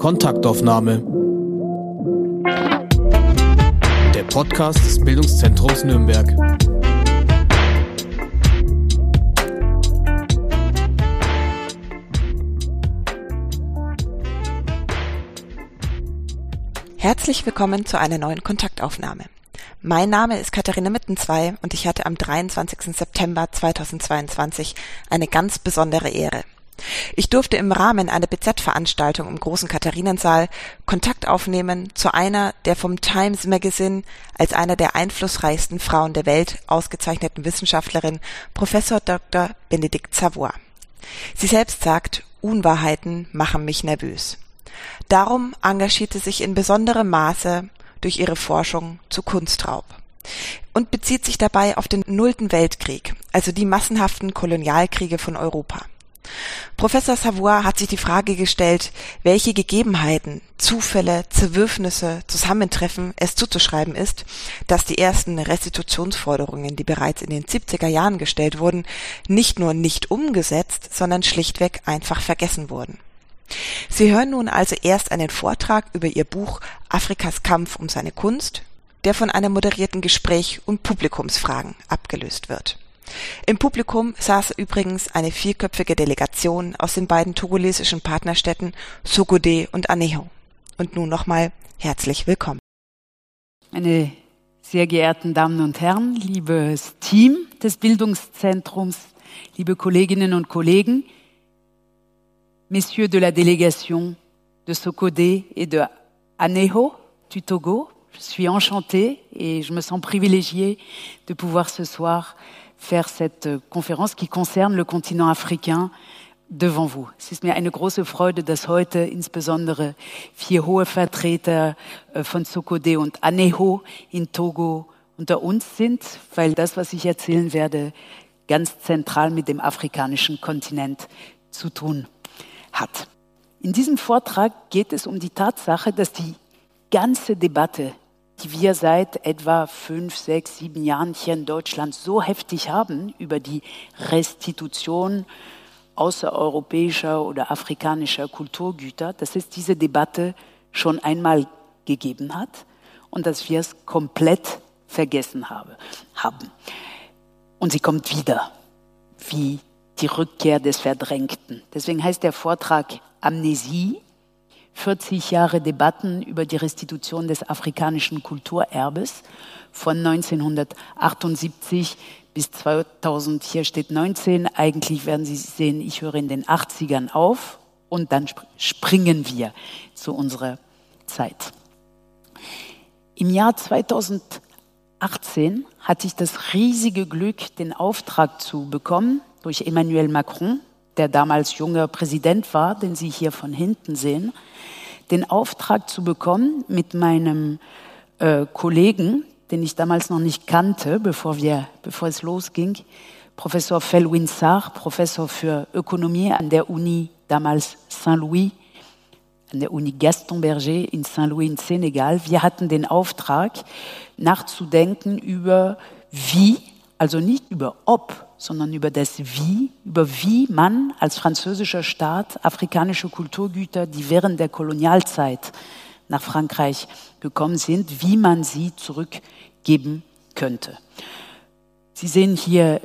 Kontaktaufnahme. Der Podcast des Bildungszentrums Nürnberg. Herzlich willkommen zu einer neuen Kontaktaufnahme. Mein Name ist Katharina Mittenzwei und ich hatte am 23. September 2022 eine ganz besondere Ehre. Ich durfte im Rahmen einer BZ-Veranstaltung im großen Katharinensaal Kontakt aufnehmen zu einer der vom Times Magazine als einer der einflussreichsten Frauen der Welt ausgezeichneten Wissenschaftlerin Professor Dr. Benedikt Savoy. Sie selbst sagt, Unwahrheiten machen mich nervös. Darum engagierte sich in besonderem Maße durch ihre Forschung zu Kunstraub und bezieht sich dabei auf den Nullten Weltkrieg, also die massenhaften Kolonialkriege von Europa. Professor Savoy hat sich die Frage gestellt, welche Gegebenheiten, Zufälle, Zerwürfnisse, Zusammentreffen es zuzuschreiben ist, dass die ersten Restitutionsforderungen, die bereits in den 70er Jahren gestellt wurden, nicht nur nicht umgesetzt, sondern schlichtweg einfach vergessen wurden. Sie hören nun also erst einen Vortrag über ihr Buch Afrikas Kampf um seine Kunst, der von einem moderierten Gespräch und Publikumsfragen abgelöst wird. Im Publikum saß übrigens eine vierköpfige Delegation aus den beiden togolesischen Partnerstädten Sogode und Aneho. Und nun nochmal herzlich willkommen. Meine sehr geehrten Damen und Herren, liebes Team des Bildungszentrums, liebe Kolleginnen und Kollegen, messieurs de la délégation de Socodé et de Anejo du Togo. Je suis enchantée et je me sens privilégiée de pouvoir ce soir faire cette Konferenz, qui concerne le continent africain, devant vous. Es ist mir eine große Freude, dass heute insbesondere vier hohe Vertreter äh, von Sokode und Aneho in Togo unter uns sind, weil das, was ich erzählen werde, ganz zentral mit dem afrikanischen Kontinent zu tun hat. In diesem Vortrag geht es um die Tatsache, dass die ganze Debatte, die wir seit etwa fünf, sechs, sieben Jahren hier in Deutschland so heftig haben über die Restitution außereuropäischer oder afrikanischer Kulturgüter, dass es diese Debatte schon einmal gegeben hat und dass wir es komplett vergessen habe, haben. Und sie kommt wieder, wie die Rückkehr des Verdrängten. Deswegen heißt der Vortrag Amnesie, 40 Jahre Debatten über die Restitution des afrikanischen Kulturerbes. Von 1978 bis 2000, hier steht 19, eigentlich werden Sie sehen, ich höre in den 80ern auf und dann springen wir zu unserer Zeit. Im Jahr 2018 hatte ich das riesige Glück, den Auftrag zu bekommen, durch Emmanuel Macron, der damals junger Präsident war, den Sie hier von hinten sehen, den Auftrag zu bekommen, mit meinem äh, Kollegen, den ich damals noch nicht kannte, bevor, wir, bevor es losging, Professor Felwin Sarr, Professor für Ökonomie an der Uni damals Saint-Louis, an der Uni Gaston Berger in Saint-Louis in Senegal. Wir hatten den Auftrag, nachzudenken über wie, also nicht über ob, sondern über das Wie, über wie man als französischer Staat afrikanische Kulturgüter, die während der Kolonialzeit nach Frankreich gekommen sind, wie man sie zurückgeben könnte. Sie sehen hier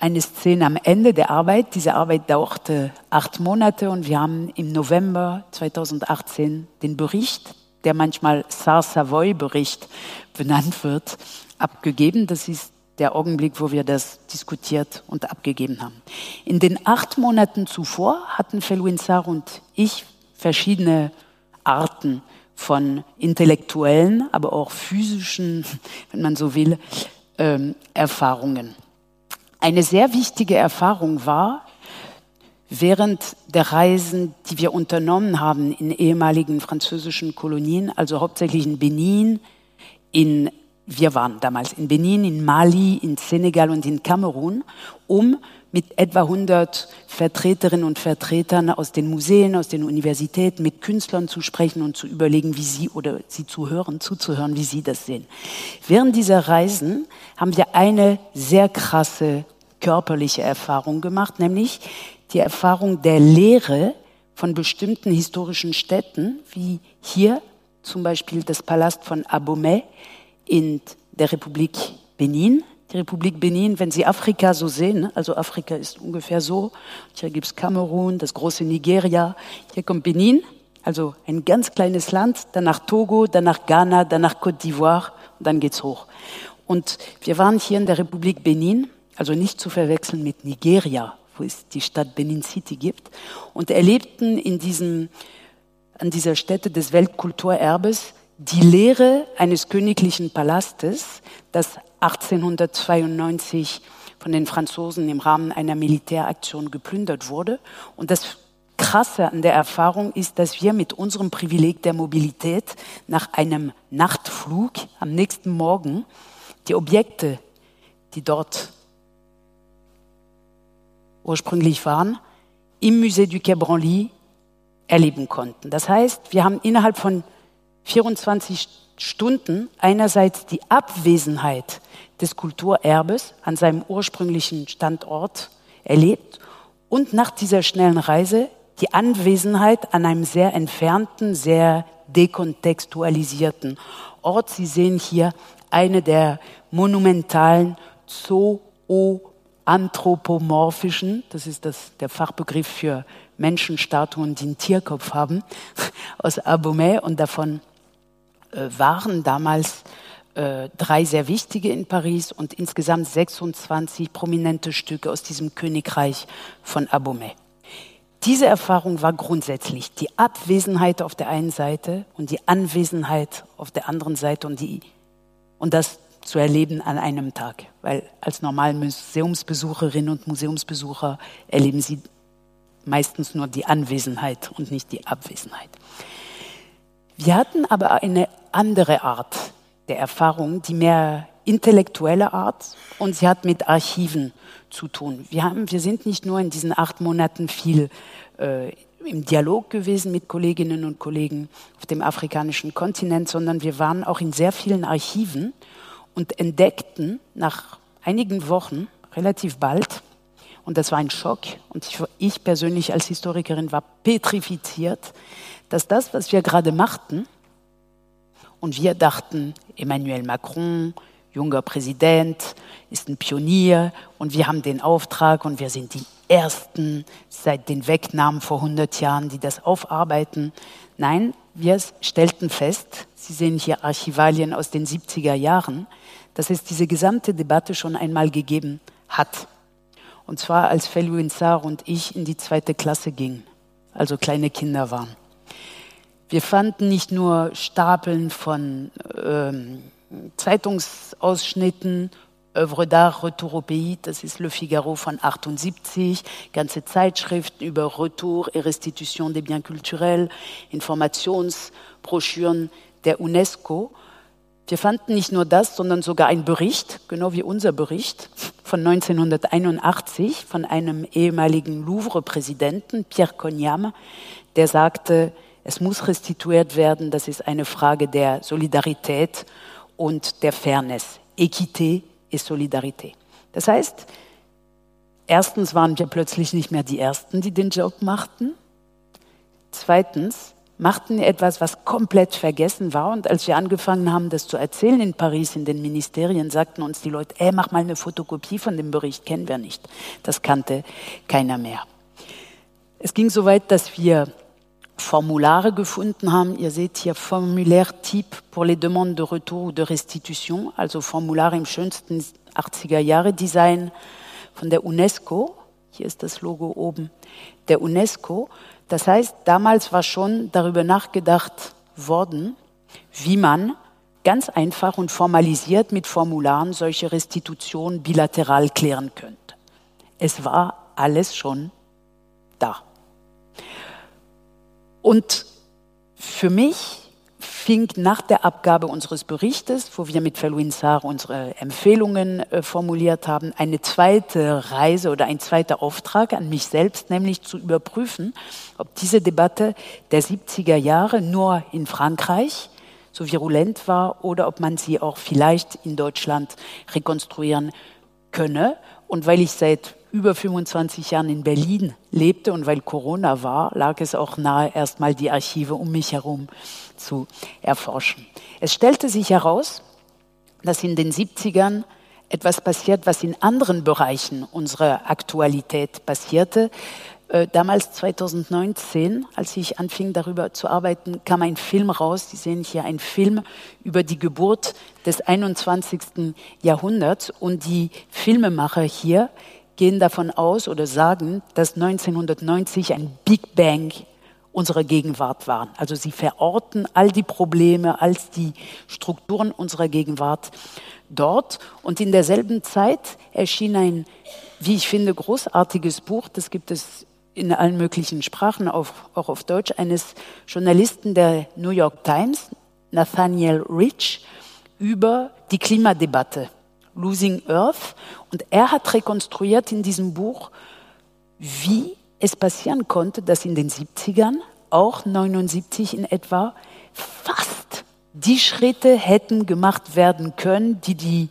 eine Szene am Ende der Arbeit. Diese Arbeit dauerte acht Monate und wir haben im November 2018 den Bericht, der manchmal Sar-Savoy-Bericht benannt wird, abgegeben. Das ist der Augenblick, wo wir das diskutiert und abgegeben haben. In den acht Monaten zuvor hatten Felwin Sarr und ich verschiedene Arten von intellektuellen, aber auch physischen, wenn man so will, ähm, Erfahrungen. Eine sehr wichtige Erfahrung war, während der Reisen, die wir unternommen haben in ehemaligen französischen Kolonien, also hauptsächlich in Benin, in wir waren damals in Benin, in Mali, in Senegal und in Kamerun, um mit etwa 100 Vertreterinnen und Vertretern aus den Museen, aus den Universitäten, mit Künstlern zu sprechen und zu überlegen, wie sie oder sie zu hören, zuzuhören, wie sie das sehen. Während dieser Reisen haben wir eine sehr krasse körperliche Erfahrung gemacht, nämlich die Erfahrung der Leere von bestimmten historischen Städten, wie hier zum Beispiel das Palast von Abomey in der Republik Benin. Die Republik Benin, wenn Sie Afrika so sehen, also Afrika ist ungefähr so, hier gibt es Kamerun, das große Nigeria, hier kommt Benin, also ein ganz kleines Land, danach Togo, danach Ghana, danach Côte d'Ivoire dann geht's hoch. Und wir waren hier in der Republik Benin, also nicht zu verwechseln mit Nigeria, wo es die Stadt Benin City gibt, und erlebten in diesem, an dieser Stätte des Weltkulturerbes die Lehre eines königlichen Palastes, das 1892 von den Franzosen im Rahmen einer Militäraktion geplündert wurde. Und das Krasse an der Erfahrung ist, dass wir mit unserem Privileg der Mobilität nach einem Nachtflug am nächsten Morgen die Objekte, die dort ursprünglich waren, im Musée du Quai Branly erleben konnten. Das heißt, wir haben innerhalb von 24 Stunden einerseits die Abwesenheit des Kulturerbes an seinem ursprünglichen Standort erlebt und nach dieser schnellen Reise die Anwesenheit an einem sehr entfernten, sehr dekontextualisierten Ort. Sie sehen hier eine der monumentalen Zoanthropomorphischen, das ist das, der Fachbegriff für Menschenstatuen, die einen Tierkopf haben, aus Abomey und davon waren damals äh, drei sehr wichtige in Paris und insgesamt 26 prominente Stücke aus diesem Königreich von Abomey. Diese Erfahrung war grundsätzlich die Abwesenheit auf der einen Seite und die Anwesenheit auf der anderen Seite und, die, und das zu erleben an einem Tag. Weil als normale Museumsbesucherinnen und Museumsbesucher erleben sie meistens nur die Anwesenheit und nicht die Abwesenheit. Wir hatten aber eine andere Art der Erfahrung, die mehr intellektuelle Art und sie hat mit Archiven zu tun. Wir, haben, wir sind nicht nur in diesen acht Monaten viel äh, im Dialog gewesen mit Kolleginnen und Kollegen auf dem afrikanischen Kontinent, sondern wir waren auch in sehr vielen Archiven und entdeckten nach einigen Wochen, relativ bald, und das war ein Schock, und ich, ich persönlich als Historikerin war petrifiziert, dass das, was wir gerade machten, und wir dachten, Emmanuel Macron, junger Präsident, ist ein Pionier und wir haben den Auftrag und wir sind die Ersten seit den Wegnahmen vor 100 Jahren, die das aufarbeiten. Nein, wir stellten fest, Sie sehen hier Archivalien aus den 70er Jahren, dass es diese gesamte Debatte schon einmal gegeben hat. Und zwar als Felou Sar und ich in die zweite Klasse gingen, also kleine Kinder waren. Wir fanden nicht nur Stapeln von ähm, Zeitungsausschnitten, Œuvre d'art, Retour au Pays, das ist Le Figaro von 78, ganze Zeitschriften über Retour et Restitution des Biens culturels, Informationsbroschüren der UNESCO. Wir fanden nicht nur das, sondern sogar einen Bericht, genau wie unser Bericht von 1981 von einem ehemaligen Louvre-Präsidenten, Pierre Cognam, der sagte, es muss restituiert werden. Das ist eine Frage der Solidarität und der Fairness. Equité et Solidarité. Das heißt, erstens waren wir plötzlich nicht mehr die Ersten, die den Job machten. Zweitens machten wir etwas, was komplett vergessen war. Und als wir angefangen haben, das zu erzählen in Paris, in den Ministerien, sagten uns die Leute, ey, mach mal eine Fotokopie von dem Bericht, kennen wir nicht. Das kannte keiner mehr. Es ging so weit, dass wir Formulare gefunden haben. Ihr seht hier Formulaire Type pour les demandes de retour ou de restitution, also Formulare im schönsten 80er Jahre Design von der UNESCO. Hier ist das Logo oben der UNESCO. Das heißt, damals war schon darüber nachgedacht worden, wie man ganz einfach und formalisiert mit Formularen solche Restitutionen bilateral klären könnte. Es war alles schon da. Und für mich fing nach der Abgabe unseres Berichtes, wo wir mit Felwin Saar unsere Empfehlungen äh, formuliert haben, eine zweite Reise oder ein zweiter Auftrag an mich selbst, nämlich zu überprüfen, ob diese Debatte der 70er Jahre nur in Frankreich so virulent war oder ob man sie auch vielleicht in Deutschland rekonstruieren könne. Und weil ich seit über 25 Jahren in Berlin lebte und weil Corona war, lag es auch nahe, erstmal die Archive um mich herum zu erforschen. Es stellte sich heraus, dass in den 70ern etwas passiert, was in anderen Bereichen unserer Aktualität passierte. Äh, damals 2019, als ich anfing darüber zu arbeiten, kam ein Film raus. Sie sehen hier einen Film über die Geburt des 21. Jahrhunderts. Und die Filmemacher hier gehen davon aus oder sagen, dass 1990 ein Big Bang unserer Gegenwart waren. Also sie verorten all die Probleme als die Strukturen unserer Gegenwart dort. Und in derselben Zeit erschien ein, wie ich finde, großartiges Buch. Das gibt es in allen möglichen Sprachen, auch auf Deutsch, eines Journalisten der New York Times, Nathaniel Rich, über die Klimadebatte, Losing Earth. Und er hat rekonstruiert in diesem Buch, wie es passieren konnte, dass in den 70ern, auch 79 in etwa, fast die Schritte hätten gemacht werden können, die die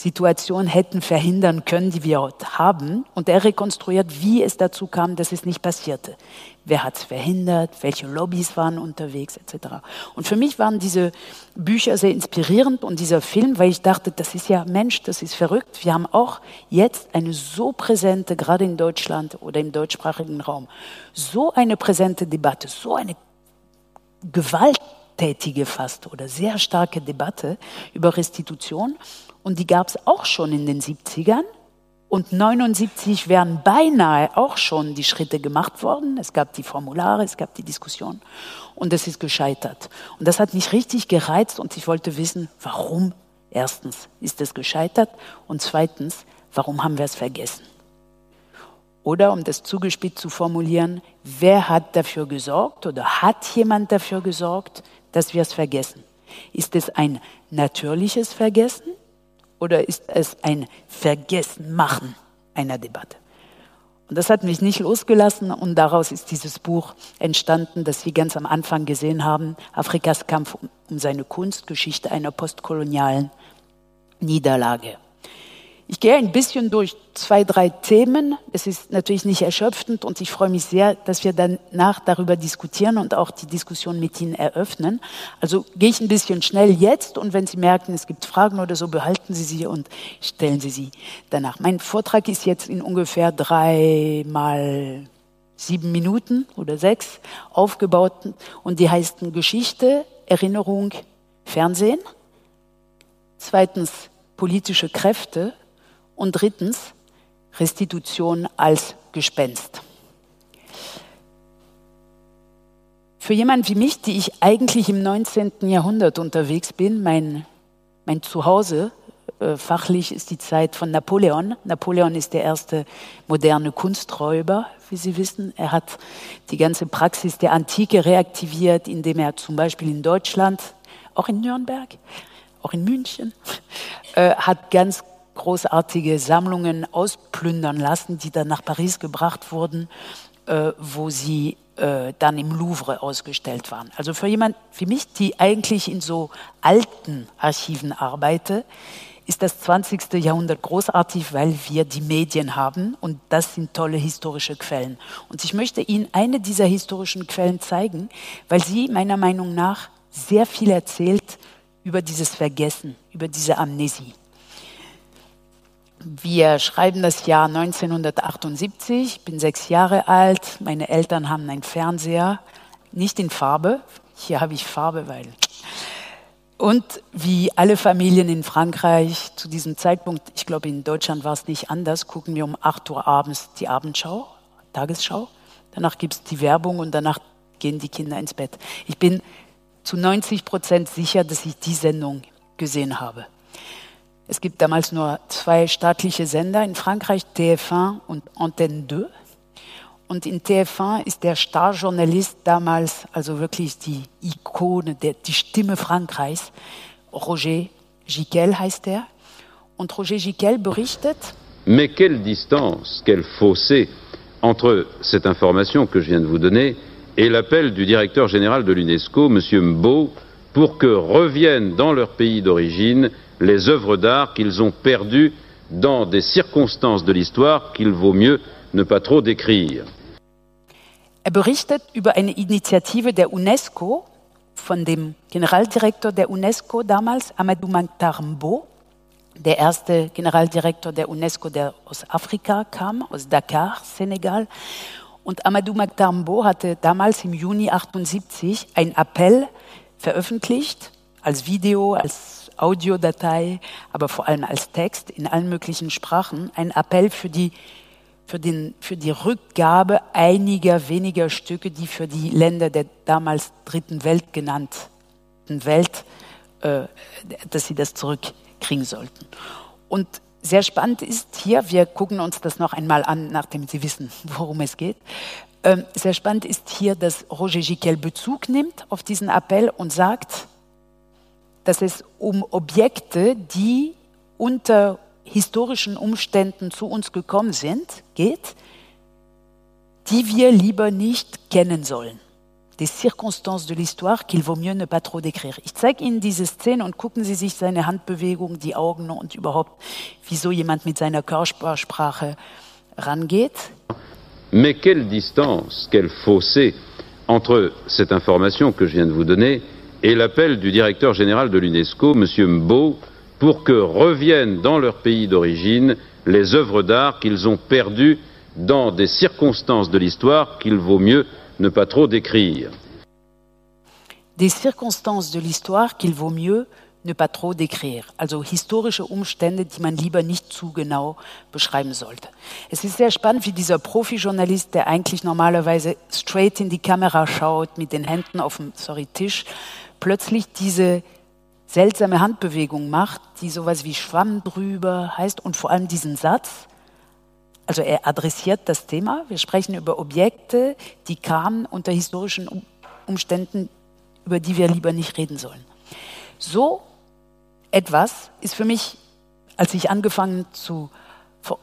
Situation hätten verhindern können, die wir haben. Und er rekonstruiert, wie es dazu kam, dass es nicht passierte. Wer hat es verhindert? Welche Lobbys waren unterwegs, etc. Und für mich waren diese Bücher sehr inspirierend und dieser Film, weil ich dachte, das ist ja Mensch, das ist verrückt. Wir haben auch jetzt eine so präsente, gerade in Deutschland oder im deutschsprachigen Raum, so eine präsente Debatte, so eine gewalttätige fast oder sehr starke Debatte über Restitution. Und die gab es auch schon in den 70ern. Und 79 wären beinahe auch schon die Schritte gemacht worden. Es gab die Formulare, es gab die Diskussion. Und es ist gescheitert. Und das hat mich richtig gereizt und ich wollte wissen, warum erstens ist es gescheitert und zweitens, warum haben wir es vergessen? Oder um das zugespitzt zu formulieren, wer hat dafür gesorgt oder hat jemand dafür gesorgt, dass wir es vergessen? Ist es ein natürliches Vergessen oder ist es ein Vergessenmachen einer Debatte? Und das hat mich nicht losgelassen und daraus ist dieses Buch entstanden, das Sie ganz am Anfang gesehen haben, Afrikas Kampf um seine Kunst, Geschichte einer postkolonialen Niederlage. Ich gehe ein bisschen durch zwei, drei Themen. Es ist natürlich nicht erschöpfend und ich freue mich sehr, dass wir danach darüber diskutieren und auch die Diskussion mit Ihnen eröffnen. Also gehe ich ein bisschen schnell jetzt und wenn Sie merken, es gibt Fragen oder so, behalten Sie sie und stellen Sie sie danach. Mein Vortrag ist jetzt in ungefähr drei mal sieben Minuten oder sechs aufgebaut und die heißt Geschichte, Erinnerung, Fernsehen. Zweitens politische Kräfte und drittens, Restitution als Gespenst. Für jemanden wie mich, die ich eigentlich im 19. Jahrhundert unterwegs bin, mein, mein Zuhause äh, fachlich ist die Zeit von Napoleon. Napoleon ist der erste moderne Kunsträuber, wie Sie wissen. Er hat die ganze Praxis der Antike reaktiviert, indem er zum Beispiel in Deutschland, auch in Nürnberg, auch in München, äh, hat ganz großartige Sammlungen ausplündern lassen, die dann nach Paris gebracht wurden, äh, wo sie äh, dann im Louvre ausgestellt waren. Also für jemand wie mich, die eigentlich in so alten Archiven arbeite, ist das 20. Jahrhundert großartig, weil wir die Medien haben und das sind tolle historische Quellen. Und ich möchte Ihnen eine dieser historischen Quellen zeigen, weil sie meiner Meinung nach sehr viel erzählt über dieses Vergessen, über diese Amnesie. Wir schreiben das Jahr 1978, ich bin sechs Jahre alt, meine Eltern haben einen Fernseher, nicht in Farbe, hier habe ich Farbe, weil. Und wie alle Familien in Frankreich zu diesem Zeitpunkt, ich glaube in Deutschland war es nicht anders, gucken wir um 8 Uhr abends die Abendschau, Tagesschau. Danach gibt es die Werbung und danach gehen die Kinder ins Bett. Ich bin zu 90 Prozent sicher, dass ich die Sendung gesehen habe. Es gibt damals nur zwei staatliche Sender in Frankreich, TF1 und Antenne 2. Und in TF1 ist der Starjournalist damals, also wirklich die Ikone, der, die Stimme Frankreichs, Roger Giquel heißt er. Und Roger Giquel berichtet. Mais quelle distance, quel fossé entre cette information que je viens de vous donner et l'appel du directeur général de l'UNESCO, M. Mbo, pour que reviennent dans leur pays d'origine les œuvres d'art qu'ils ont perdues dans des circonstances de l'histoire qu'il vaut mieux ne pas trop décrire. Er berichtet über eine Initiative der UNESCO von dem Generaldirektor der UNESCO damals, Amadou Makhtar Mbo, der erste Generaldirektor der UNESCO, der aus Afrika kam, aus Dakar, Senegal. Und Amadou Makhtar Mbo hatte damals im Juni 78 einen Appell veröffentlicht, als Video, als Audiodatei, aber vor allem als Text in allen möglichen Sprachen, ein Appell für die, für, den, für die Rückgabe einiger weniger Stücke, die für die Länder der damals dritten Welt genannten Welt, äh, dass sie das zurückkriegen sollten. Und sehr spannend ist hier, wir gucken uns das noch einmal an, nachdem Sie wissen, worum es geht. Ähm, sehr spannend ist hier, dass Roger Giquel Bezug nimmt auf diesen Appell und sagt, dass es um Objekte, die unter historischen Umständen zu uns gekommen sind, geht, die wir lieber nicht kennen sollen. Des circonstances de l'histoire qu'il vaut mieux ne pas trop décrire. Ich zeige Ihnen diese Szene und gucken Sie sich seine Handbewegung, die Augen und überhaupt, wieso jemand mit seiner Körpersprache rangeht. Mais quelle distance, quel fossé entre cette information que je viens de vous donner et l'appel du directeur général de l'UNESCO, M. Mbo, pour que reviennent dans leur pays d'origine les œuvres d'art qu'ils ont perdues dans des circonstances de l'histoire qu'il vaut mieux ne pas trop décrire. Des circonstances de l'histoire qu'il vaut mieux ne pas trop décrire. Also historische Umstände, die man lieber nicht zu genau beschreiben sollte. Es ist sehr spannend, wie dieser Profi-Journalist, der eigentlich normalerweise straight in die Kamera schaut, mit den Händen auf dem sorry, Tisch, plötzlich diese seltsame Handbewegung macht, die sowas wie Schwamm drüber heißt und vor allem diesen Satz. Also er adressiert das Thema. Wir sprechen über Objekte, die kamen unter historischen Umständen, über die wir lieber nicht reden sollen. So etwas ist für mich, als ich angefangen zu,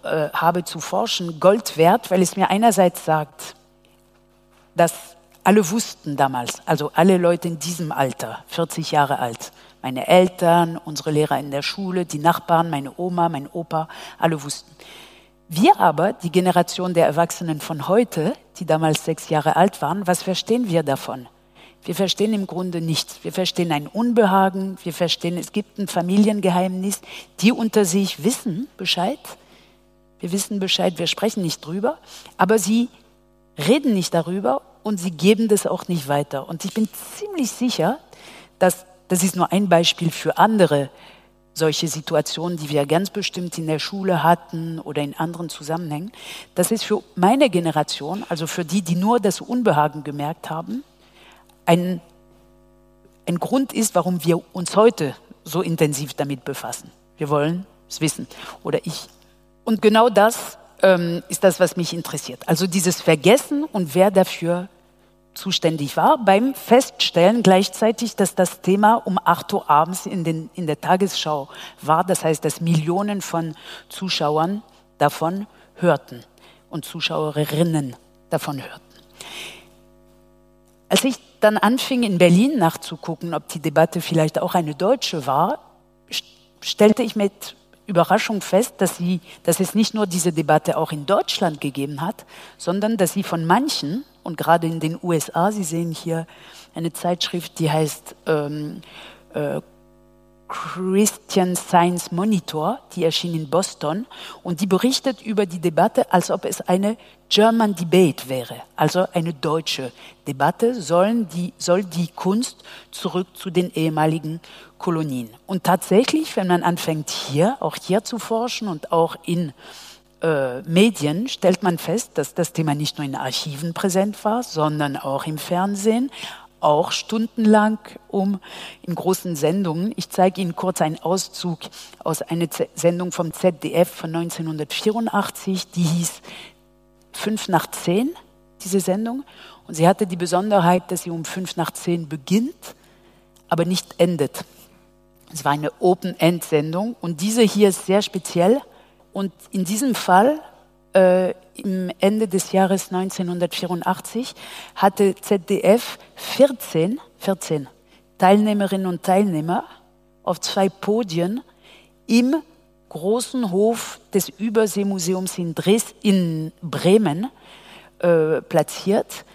äh, habe zu forschen, Gold wert, weil es mir einerseits sagt, dass alle wussten damals, also alle Leute in diesem Alter, 40 Jahre alt, meine Eltern, unsere Lehrer in der Schule, die Nachbarn, meine Oma, mein Opa, alle wussten. Wir aber, die Generation der Erwachsenen von heute, die damals sechs Jahre alt waren, was verstehen wir davon? Wir verstehen im Grunde nichts. Wir verstehen ein Unbehagen, wir verstehen, es gibt ein Familiengeheimnis, die unter sich wissen Bescheid. Wir wissen Bescheid, wir sprechen nicht drüber, aber sie reden nicht darüber und sie geben das auch nicht weiter. Und ich bin ziemlich sicher, dass das ist nur ein Beispiel für andere solche Situationen, die wir ganz bestimmt in der Schule hatten oder in anderen Zusammenhängen. Das ist für meine Generation, also für die, die nur das Unbehagen gemerkt haben, ein, ein Grund ist, warum wir uns heute so intensiv damit befassen. Wir wollen es wissen. Oder ich. Und genau das ähm, ist das, was mich interessiert. Also dieses Vergessen und wer dafür zuständig war, beim Feststellen gleichzeitig, dass das Thema um 8 Uhr abends in, den, in der Tagesschau war. Das heißt, dass Millionen von Zuschauern davon hörten und Zuschauerinnen davon hörten. Als ich dann anfing, in Berlin nachzugucken, ob die Debatte vielleicht auch eine deutsche war, stellte ich mit Überraschung fest, dass, sie, dass es nicht nur diese Debatte auch in Deutschland gegeben hat, sondern dass sie von manchen, und gerade in den USA, Sie sehen hier eine Zeitschrift, die heißt ähm, äh, Christian Science Monitor, die erschien in Boston. Und die berichtet über die Debatte, als ob es eine German Debate wäre, also eine deutsche Debatte, sollen die, soll die Kunst zurück zu den ehemaligen Kolonien. Und tatsächlich, wenn man anfängt hier, auch hier zu forschen und auch in äh, Medien, stellt man fest, dass das Thema nicht nur in Archiven präsent war, sondern auch im Fernsehen, auch stundenlang um in großen Sendungen. Ich zeige Ihnen kurz einen Auszug aus einer Z Sendung vom ZDF von 1984, die hieß Fünf nach zehn, diese Sendung. Und sie hatte die Besonderheit, dass sie um fünf nach zehn beginnt, aber nicht endet. Es war eine Open-End-Sendung und diese hier ist sehr speziell. Und in diesem Fall äh, im Ende des Jahres 1984 hatte ZDF 14, 14 Teilnehmerinnen und Teilnehmer auf zwei Podien im großen Hof des Überseemuseums in, Dres in Bremen äh, platziert.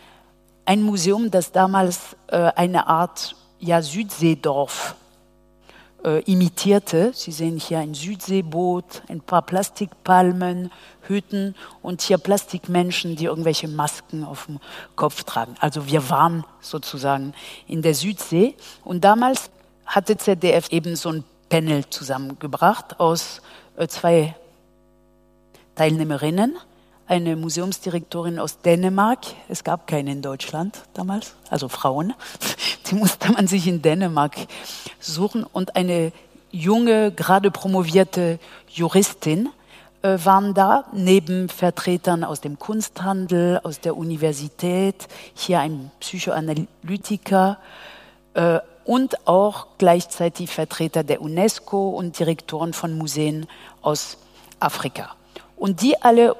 Ein Museum, das damals äh, eine Art ja, Südseedorf äh, imitierte. Sie sehen hier ein Südseeboot, ein paar Plastikpalmen, Hütten und hier Plastikmenschen, die irgendwelche Masken auf dem Kopf tragen. Also wir waren sozusagen in der Südsee und damals hatte ZDF eben so ein Panel zusammengebracht aus äh, zwei Teilnehmerinnen, eine Museumsdirektorin aus Dänemark. Es gab keine in Deutschland damals, also Frauen. Die musste man sich in Dänemark suchen und eine junge, gerade promovierte Juristin äh, waren da, neben Vertretern aus dem Kunsthandel, aus der Universität, hier ein Psychoanalytiker äh, und auch gleichzeitig Vertreter der UNESCO und Direktoren von Museen aus Afrika. Und die alle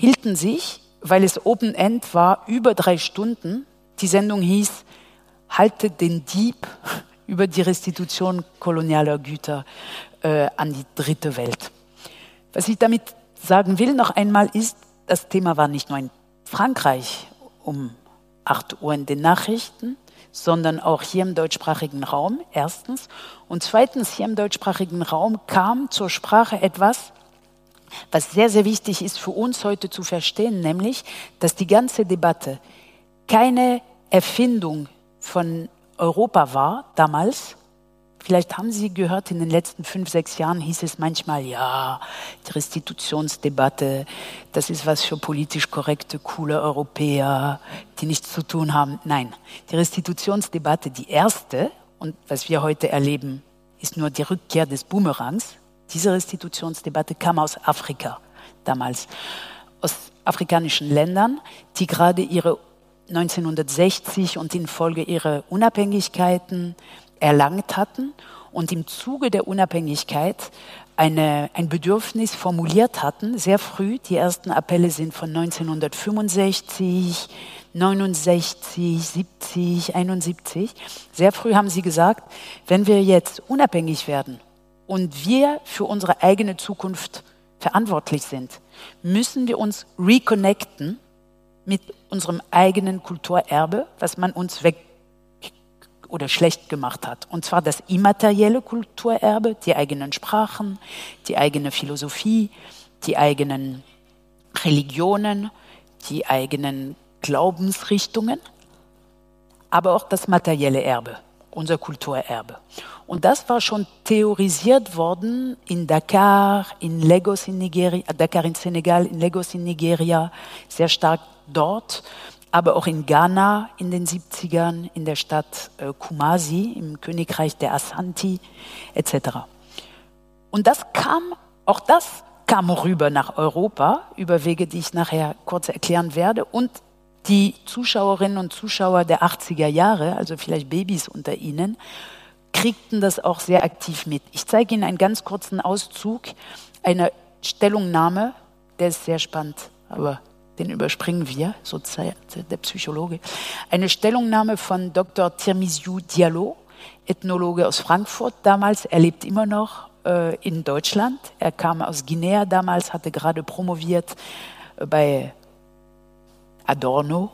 unterhielten sich, weil es Open End war, über drei Stunden. Die Sendung hieß Haltet den Dieb über die Restitution kolonialer Güter äh, an die dritte Welt. Was ich damit sagen will, noch einmal ist, das Thema war nicht nur in Frankreich um 8 Uhr in den Nachrichten, sondern auch hier im deutschsprachigen Raum, erstens. Und zweitens, hier im deutschsprachigen Raum kam zur Sprache etwas, was sehr, sehr wichtig ist für uns heute zu verstehen, nämlich, dass die ganze Debatte keine Erfindung von Europa war damals, Vielleicht haben Sie gehört, in den letzten fünf, sechs Jahren hieß es manchmal, ja, die Restitutionsdebatte, das ist was für politisch korrekte, coole Europäer, die nichts zu tun haben. Nein, die Restitutionsdebatte, die erste, und was wir heute erleben, ist nur die Rückkehr des Boomerangs. Diese Restitutionsdebatte kam aus Afrika damals, aus afrikanischen Ländern, die gerade ihre 1960 und infolge ihrer Unabhängigkeiten erlangt hatten und im Zuge der Unabhängigkeit eine, ein Bedürfnis formuliert hatten, sehr früh. Die ersten Appelle sind von 1965, 69, 70, 71. Sehr früh haben sie gesagt, wenn wir jetzt unabhängig werden und wir für unsere eigene Zukunft verantwortlich sind, müssen wir uns reconnecten mit unserem eigenen Kulturerbe, was man uns weg oder schlecht gemacht hat. Und zwar das immaterielle Kulturerbe, die eigenen Sprachen, die eigene Philosophie, die eigenen Religionen, die eigenen Glaubensrichtungen, aber auch das materielle Erbe, unser Kulturerbe. Und das war schon theorisiert worden in Dakar, in Lagos in Nigeria, Dakar in Senegal, in Lagos in Nigeria, sehr stark dort aber auch in Ghana in den 70ern, in der Stadt äh, Kumasi, im Königreich der Ashanti etc. Und das kam, auch das kam rüber nach Europa, über Wege, die ich nachher kurz erklären werde. Und die Zuschauerinnen und Zuschauer der 80er Jahre, also vielleicht Babys unter Ihnen, kriegten das auch sehr aktiv mit. Ich zeige Ihnen einen ganz kurzen Auszug einer Stellungnahme, der ist sehr spannend, aber den überspringen wir, so der Psychologe, eine Stellungnahme von Dr. Tirmisiou Diallo, Ethnologe aus Frankfurt damals, er lebt immer noch äh, in Deutschland. Er kam aus Guinea damals, hatte gerade promoviert äh, bei Adorno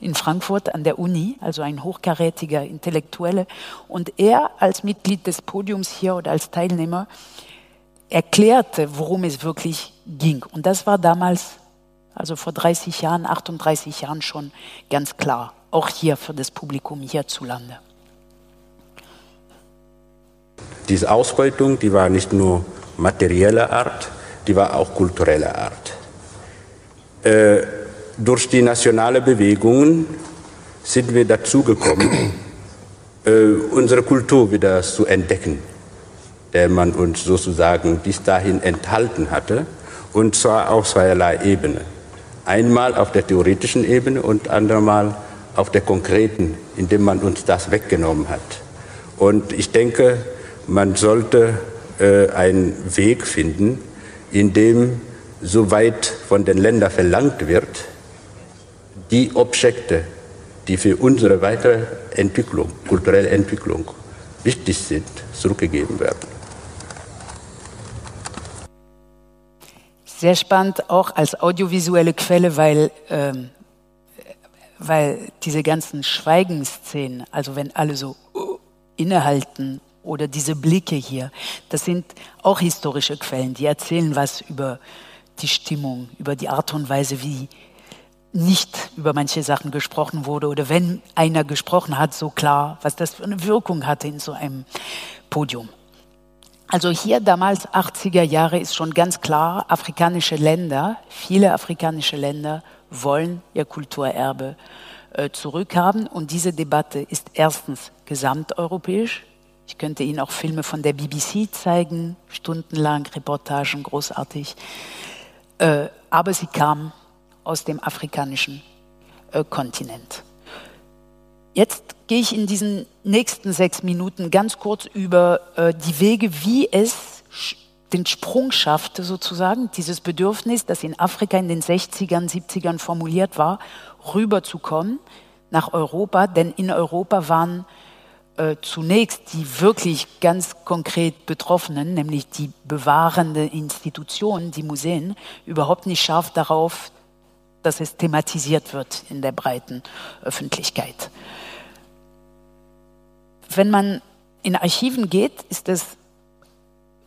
in Frankfurt an der Uni, also ein hochkarätiger Intellektuelle. Und er als Mitglied des Podiums hier oder als Teilnehmer erklärte, worum es wirklich ging. Und das war damals also vor 30 Jahren, 38 Jahren schon ganz klar, auch hier für das Publikum hierzulande. Diese Ausbeutung, die war nicht nur materieller Art, die war auch kultureller Art. Äh, durch die nationale Bewegungen sind wir dazu gekommen, äh, unsere Kultur wieder zu entdecken, der man uns sozusagen bis dahin enthalten hatte, und zwar auf zweierlei Ebene. Einmal auf der theoretischen Ebene und andermal auf der konkreten, indem man uns das weggenommen hat. Und ich denke, man sollte äh, einen Weg finden, in dem soweit von den Ländern verlangt wird, die Objekte, die für unsere weitere Entwicklung, kulturelle Entwicklung wichtig sind, zurückgegeben werden. Sehr spannend auch als audiovisuelle Quelle, weil, ähm, weil diese ganzen Schweigenszenen, also wenn alle so uh, innehalten oder diese Blicke hier, das sind auch historische Quellen, die erzählen was über die Stimmung, über die Art und Weise, wie nicht über manche Sachen gesprochen wurde oder wenn einer gesprochen hat, so klar, was das für eine Wirkung hatte in so einem Podium. Also hier damals 80er Jahre ist schon ganz klar, afrikanische Länder, viele afrikanische Länder wollen ihr Kulturerbe äh, zurückhaben und diese Debatte ist erstens gesamteuropäisch. Ich könnte Ihnen auch Filme von der BBC zeigen, stundenlang Reportagen, großartig. Äh, aber sie kam aus dem afrikanischen äh, Kontinent. Jetzt gehe ich in diesen nächsten sechs Minuten ganz kurz über äh, die Wege, wie es den Sprung schaffte, sozusagen, dieses Bedürfnis, das in Afrika in den 60ern, 70ern formuliert war, rüberzukommen nach Europa, denn in Europa waren äh, zunächst die wirklich ganz konkret Betroffenen, nämlich die bewahrende Institutionen, die Museen, überhaupt nicht scharf darauf, dass es thematisiert wird in der breiten Öffentlichkeit. Wenn man in Archiven geht, ist es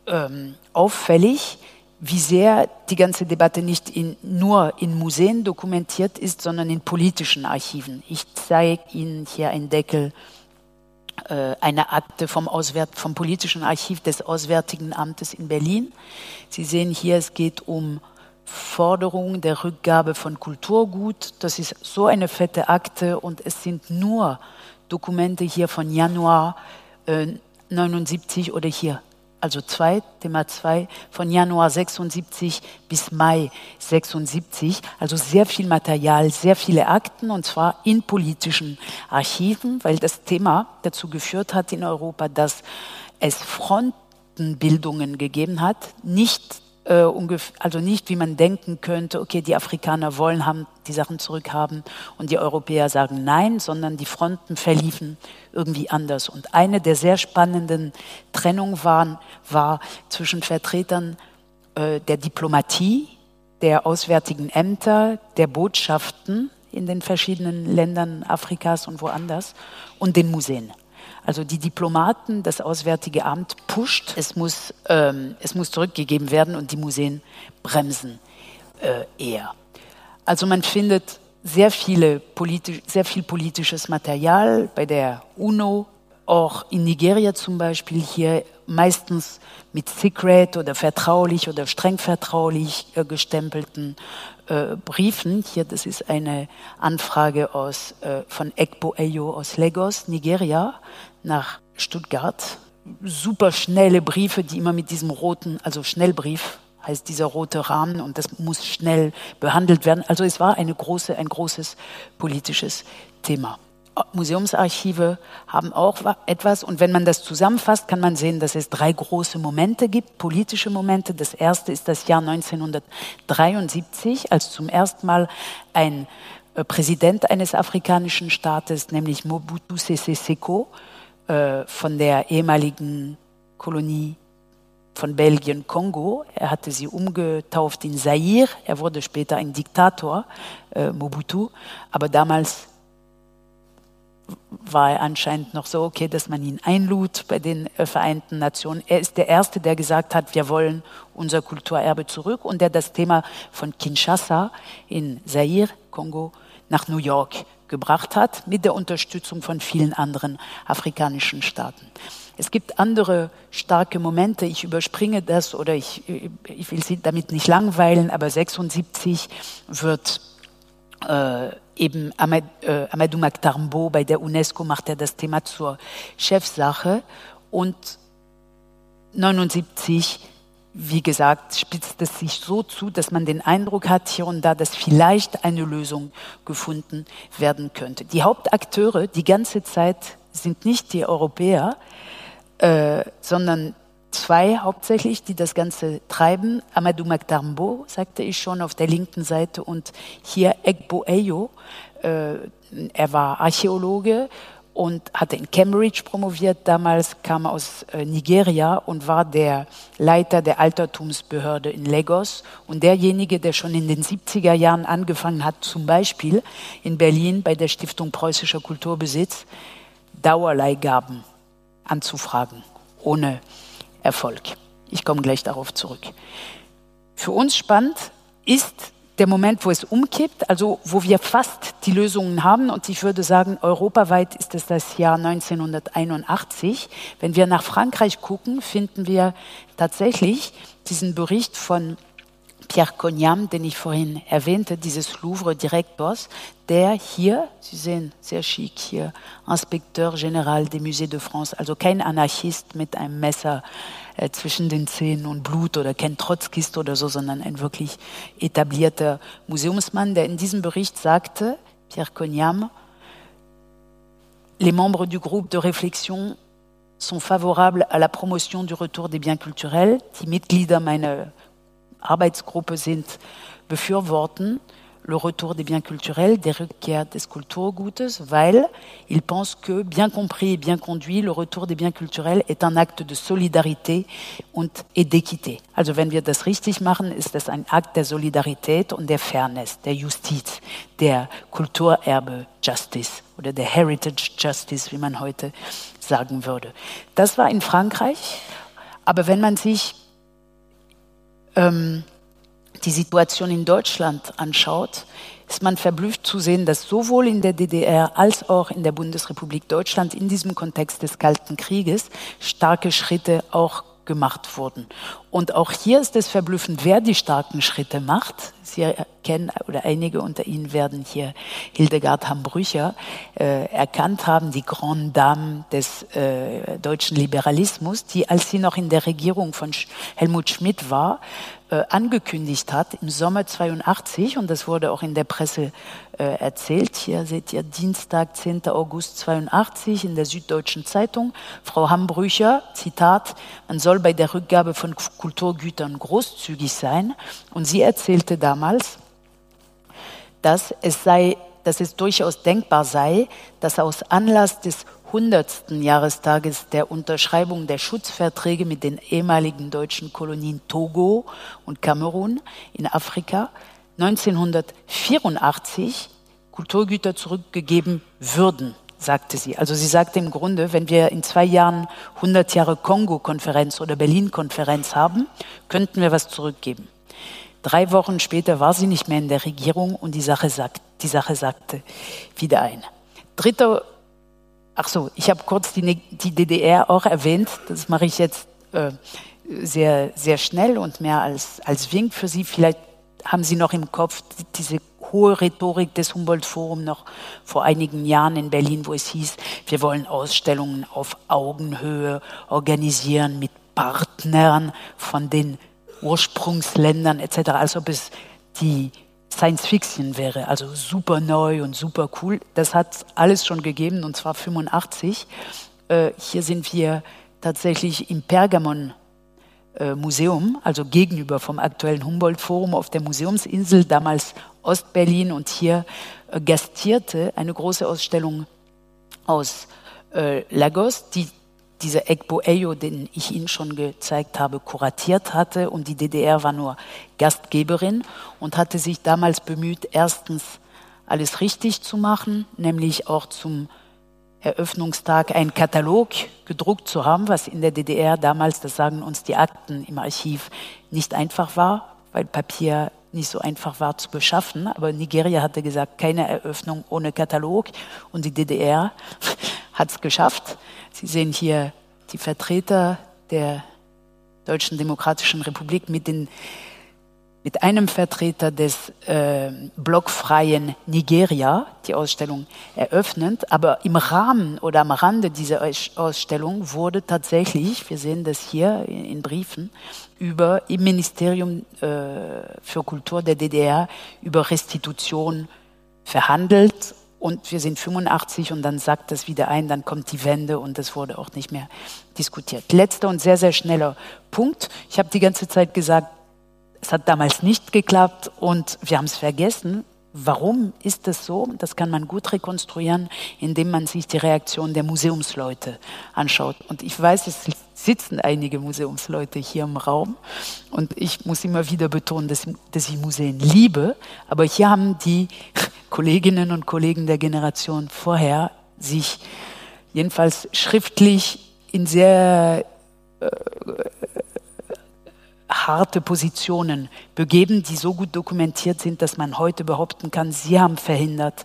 ähm, auffällig, wie sehr die ganze Debatte nicht in, nur in Museen dokumentiert ist, sondern in politischen Archiven. Ich zeige Ihnen hier einen Deckel äh, eine Akte vom, Auswärt, vom politischen Archiv des Auswärtigen Amtes in Berlin. Sie sehen hier, es geht um Forderung der Rückgabe von Kulturgut. Das ist so eine fette Akte und es sind nur Dokumente hier von Januar äh, 79 oder hier, also zwei, Thema zwei, von Januar 76 bis Mai 76. Also sehr viel Material, sehr viele Akten und zwar in politischen Archiven, weil das Thema dazu geführt hat in Europa, dass es Frontenbildungen gegeben hat, nicht äh, also nicht, wie man denken könnte, okay, die Afrikaner wollen haben, die Sachen zurückhaben und die Europäer sagen nein, sondern die Fronten verliefen irgendwie anders. Und eine der sehr spannenden Trennungen waren, war zwischen Vertretern äh, der Diplomatie, der auswärtigen Ämter, der Botschaften in den verschiedenen Ländern Afrikas und woanders und den Museen. Also die Diplomaten, das Auswärtige Amt pusht, es muss, ähm, es muss zurückgegeben werden und die Museen bremsen äh, eher. Also man findet sehr, viele politi sehr viel politisches Material bei der UNO, auch in Nigeria zum Beispiel hier meistens mit secret oder vertraulich oder streng vertraulich äh, gestempelten äh, Briefen. Hier, das ist eine Anfrage aus, äh, von Ekbo Eyo aus Lagos, Nigeria nach Stuttgart. Super schnelle Briefe, die immer mit diesem roten, also Schnellbrief heißt dieser rote Rahmen und das muss schnell behandelt werden. Also es war eine große, ein großes politisches Thema. Museumsarchive haben auch etwas und wenn man das zusammenfasst, kann man sehen, dass es drei große Momente gibt, politische Momente. Das erste ist das Jahr 1973, als zum ersten Mal ein äh, Präsident eines afrikanischen Staates, nämlich Mobutu Sese Seko, äh, von der ehemaligen Kolonie von Belgien Kongo. Er hatte sie umgetauft in Zaire. Er wurde später ein Diktator, äh, Mobutu. Aber damals war er anscheinend noch so okay, dass man ihn einlud bei den äh, Vereinten Nationen. Er ist der Erste, der gesagt hat, wir wollen unser Kulturerbe zurück und der das Thema von Kinshasa in Zaire, Kongo, nach New York gebracht hat, mit der Unterstützung von vielen anderen afrikanischen Staaten. Es gibt andere starke Momente. Ich überspringe das oder ich, ich will Sie damit nicht langweilen, aber 76 wird äh, eben Amad, äh, Amadou Maktarmbo bei der UNESCO macht er das Thema zur Chefsache und 79 wie gesagt, spitzt es sich so zu, dass man den Eindruck hat hier und da, dass vielleicht eine Lösung gefunden werden könnte. Die Hauptakteure die ganze Zeit sind nicht die Europäer, äh, sondern zwei hauptsächlich, die das Ganze treiben. Amadou Maktarmbo, sagte ich schon, auf der linken Seite und hier Egbo Eyo. Äh, er war Archäologe und hatte in Cambridge promoviert. Damals kam aus äh, Nigeria und war der Leiter der Altertumsbehörde in Lagos und derjenige, der schon in den 70er Jahren angefangen hat, zum Beispiel in Berlin bei der Stiftung Preußischer Kulturbesitz Dauerleihgaben anzufragen, ohne Erfolg. Ich komme gleich darauf zurück. Für uns spannend ist der Moment, wo es umkippt, also wo wir fast die Lösungen haben. Und ich würde sagen, europaweit ist es das Jahr 1981. Wenn wir nach Frankreich gucken, finden wir tatsächlich diesen Bericht von Pierre Cognam, den ich vorhin erwähnte, dieses Louvre-Direktors, der hier, Sie sehen, sehr schick hier, Inspekteur Général des Musées de France, also kein Anarchist mit einem Messer äh, zwischen den Zähnen und Blut oder kein Trotzkist oder so, sondern ein wirklich etablierter Museumsmann, der in diesem Bericht sagte, Pierre Cognam, les membres du groupe de réflexion sont favorables à la promotion du retour des biens culturels. Die Mitglieder meiner Arbeitsgruppe sind befürworten le retour des biens culturels, des Rückkehr des Kulturgutes, weil ils pensent que, bien compris et bien conduit, le retour des biens culturels est un acte de Solidarité und d'équité. Also wenn wir das richtig machen, ist das ein Akt der Solidarität und der Fairness, der Justiz, der Kulturerbe Justice oder der Heritage Justice, wie man heute sagen würde. Das war in Frankreich, aber wenn man sich ähm, die Situation in Deutschland anschaut, ist man verblüfft zu sehen, dass sowohl in der DDR als auch in der Bundesrepublik Deutschland in diesem Kontext des Kalten Krieges starke Schritte auch gemacht wurden. Und auch hier ist es verblüffend, wer die starken Schritte macht. Sie erkennen, oder einige unter Ihnen werden hier Hildegard Hambrücher äh, erkannt haben, die Grande Dame des äh, deutschen Liberalismus, die, als sie noch in der Regierung von Helmut Schmidt war, äh, angekündigt hat im Sommer 82 und das wurde auch in der Presse äh, erzählt. Hier seht ihr Dienstag, 10. August 82 in der Süddeutschen Zeitung. Frau Hambrücher, Zitat, man soll bei der Rückgabe von Kulturgütern großzügig sein. Und sie erzählte damals, dass es sei, dass es durchaus denkbar sei, dass aus Anlass des 100. Jahrestages der Unterschreibung der Schutzverträge mit den ehemaligen deutschen Kolonien Togo und Kamerun in Afrika 1984 Kulturgüter zurückgegeben würden, sagte sie. Also sie sagte im Grunde, wenn wir in zwei Jahren 100 Jahre Kongo-Konferenz oder Berlin-Konferenz haben, könnten wir was zurückgeben. Drei Wochen später war sie nicht mehr in der Regierung und die Sache, sagt, die Sache sagte wieder ein. Dritter Ach so, ich habe kurz die, die, DDR auch erwähnt. Das mache ich jetzt äh, sehr, sehr schnell und mehr als, als Wink für Sie. Vielleicht haben Sie noch im Kopf diese hohe Rhetorik des Humboldt-Forum noch vor einigen Jahren in Berlin, wo es hieß, wir wollen Ausstellungen auf Augenhöhe organisieren mit Partnern von den Ursprungsländern etc., als ob es die Science Fiction wäre, also super neu und super cool. Das hat alles schon gegeben und zwar 85. Äh, hier sind wir tatsächlich im Pergamon äh, Museum, also gegenüber vom aktuellen Humboldt Forum auf der Museumsinsel, damals Ostberlin und hier äh, gastierte eine große Ausstellung aus äh, Lagos, die dieser Egbo Eyo, den ich Ihnen schon gezeigt habe, kuratiert hatte. Und die DDR war nur Gastgeberin und hatte sich damals bemüht, erstens alles richtig zu machen, nämlich auch zum Eröffnungstag einen Katalog gedruckt zu haben, was in der DDR damals, das sagen uns die Akten im Archiv, nicht einfach war, weil Papier nicht so einfach war zu beschaffen. Aber Nigeria hatte gesagt, keine Eröffnung ohne Katalog und die DDR hat es geschafft. Sie sehen hier die Vertreter der Deutschen Demokratischen Republik mit, den, mit einem Vertreter des äh, blockfreien Nigeria die Ausstellung eröffnet. Aber im Rahmen oder am Rande dieser Ausstellung wurde tatsächlich, wir sehen das hier in, Briefen, über im Ministerium äh, für Kultur der DDR über Restitution verhandelt und wir sind 85 und dann sagt das wieder ein, dann kommt die Wende und das wurde auch nicht mehr diskutiert. Letzter und sehr, sehr schneller Punkt. Ich habe die ganze Zeit gesagt, es hat damals nicht geklappt und wir haben es vergessen. Warum ist das so? Das kann man gut rekonstruieren, indem man sich die Reaktion der Museumsleute anschaut. Und ich weiß, es sitzen einige Museumsleute hier im Raum. Und ich muss immer wieder betonen, dass, dass ich Museen liebe. Aber hier haben die Kolleginnen und Kollegen der Generation vorher sich jedenfalls schriftlich in sehr äh, harte Positionen begeben, die so gut dokumentiert sind, dass man heute behaupten kann, sie haben verhindert,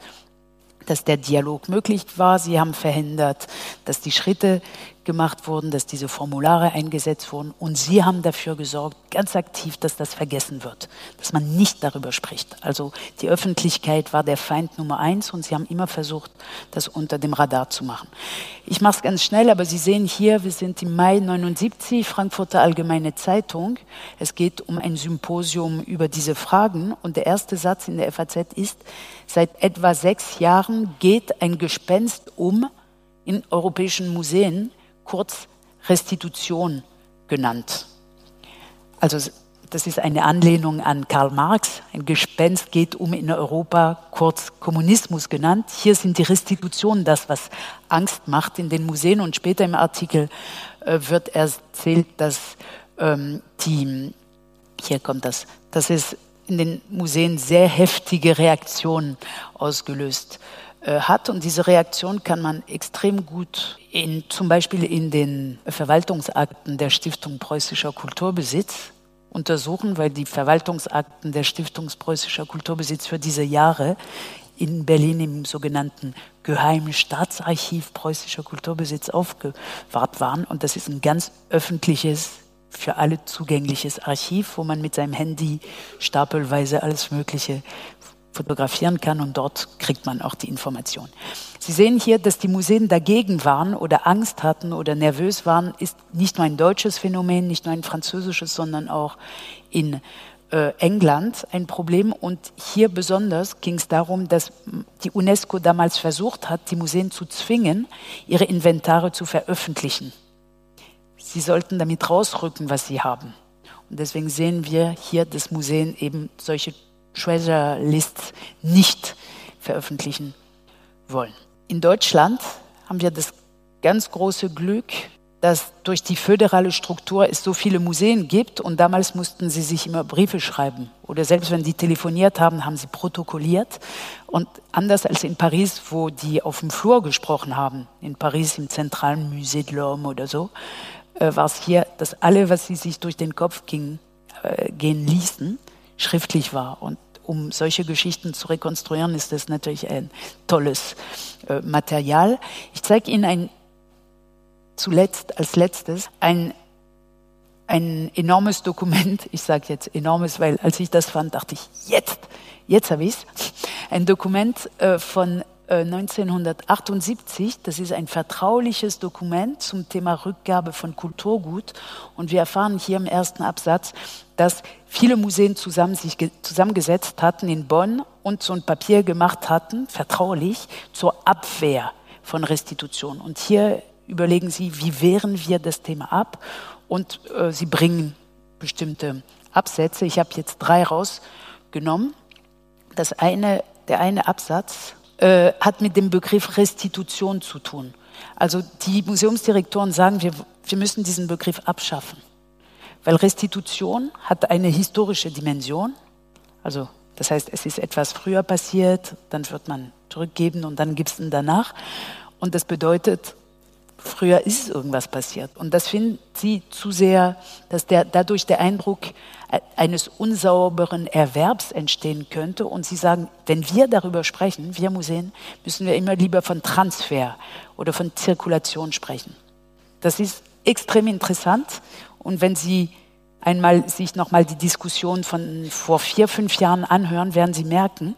dass der Dialog möglich war. Sie haben verhindert, dass die Schritte gemacht wurden, dass diese Formulare eingesetzt wurden. Und Sie haben dafür gesorgt, ganz aktiv, dass das vergessen wird, dass man nicht darüber spricht. Also die Öffentlichkeit war der Feind Nummer eins und Sie haben immer versucht, das unter dem Radar zu machen. Ich mache es ganz schnell, aber Sie sehen hier, wir sind im Mai 79, Frankfurter Allgemeine Zeitung. Es geht um ein Symposium über diese Fragen und der erste Satz in der FAZ ist, seit etwa sechs Jahren geht ein Gespenst um in europäischen Museen, kurz Restitution genannt. Also das ist eine Anlehnung an Karl Marx. Ein Gespenst geht um in Europa, kurz Kommunismus genannt. Hier sind die Restitutionen das, was Angst macht in den Museen. Und später im Artikel äh, wird erzählt, dass ähm, die, hier kommt das, dass es in den Museen sehr heftige Reaktionen ausgelöst äh, hat. Und diese Reaktion kann man extrem gut in, zum Beispiel in den Verwaltungsakten der Stiftung Preußischer Kulturbesitz untersuchen, weil die Verwaltungsakten der Stiftung Preußischer Kulturbesitz für diese Jahre in Berlin im sogenannten Geheimen Staatsarchiv Preußischer Kulturbesitz aufgewahrt waren. Und das ist ein ganz öffentliches, für alle zugängliches Archiv, wo man mit seinem Handy stapelweise alles Mögliche fotografieren kann und dort kriegt man auch die Information. Sie sehen hier, dass die Museen dagegen waren oder Angst hatten oder nervös waren, ist nicht nur ein deutsches Phänomen, nicht nur ein französisches, sondern auch in äh, England ein Problem. Und hier besonders ging es darum, dass die UNESCO damals versucht hat, die Museen zu zwingen, ihre Inventare zu veröffentlichen. Sie sollten damit rausrücken, was sie haben. Und deswegen sehen wir hier, dass Museen eben solche Treasure Lists nicht veröffentlichen wollen. In Deutschland haben wir das ganz große Glück, dass durch die föderale Struktur es so viele Museen gibt und damals mussten sie sich immer Briefe schreiben oder selbst wenn die telefoniert haben, haben sie protokolliert und anders als in Paris, wo die auf dem Flur gesprochen haben, in Paris im zentralen Musée de l'Homme oder so, äh, war es hier, dass alle, was sie sich durch den Kopf ging, äh, gehen ließen, schriftlich war und um solche Geschichten zu rekonstruieren, ist das natürlich ein tolles äh, Material. Ich zeige Ihnen ein, zuletzt, als letztes, ein, ein enormes Dokument. Ich sage jetzt enormes, weil als ich das fand, dachte ich, jetzt, jetzt habe ich es. Ein Dokument äh, von 1978. Äh, das ist ein vertrauliches Dokument zum Thema Rückgabe von Kulturgut. Und wir erfahren hier im ersten Absatz, dass viele Museen zusammen sich zusammengesetzt hatten in Bonn und so ein Papier gemacht hatten, vertraulich, zur Abwehr von Restitution. Und hier überlegen sie, wie wehren wir das Thema ab? Und äh, sie bringen bestimmte Absätze. Ich habe jetzt drei rausgenommen. Das eine, der eine Absatz äh, hat mit dem Begriff Restitution zu tun. Also die Museumsdirektoren sagen, wir, wir müssen diesen Begriff abschaffen. Weil Restitution hat eine historische Dimension. Also das heißt, es ist etwas früher passiert, dann wird man zurückgeben und dann gibt es ihn danach. Und das bedeutet, früher ist irgendwas passiert. Und das finden sie zu sehr, dass der, dadurch der Eindruck eines unsauberen Erwerbs entstehen könnte. Und sie sagen, wenn wir darüber sprechen, wir Museen, müssen wir immer lieber von Transfer oder von Zirkulation sprechen. Das ist extrem interessant. Und wenn Sie einmal sich nochmal die Diskussion von vor vier, fünf Jahren anhören, werden Sie merken,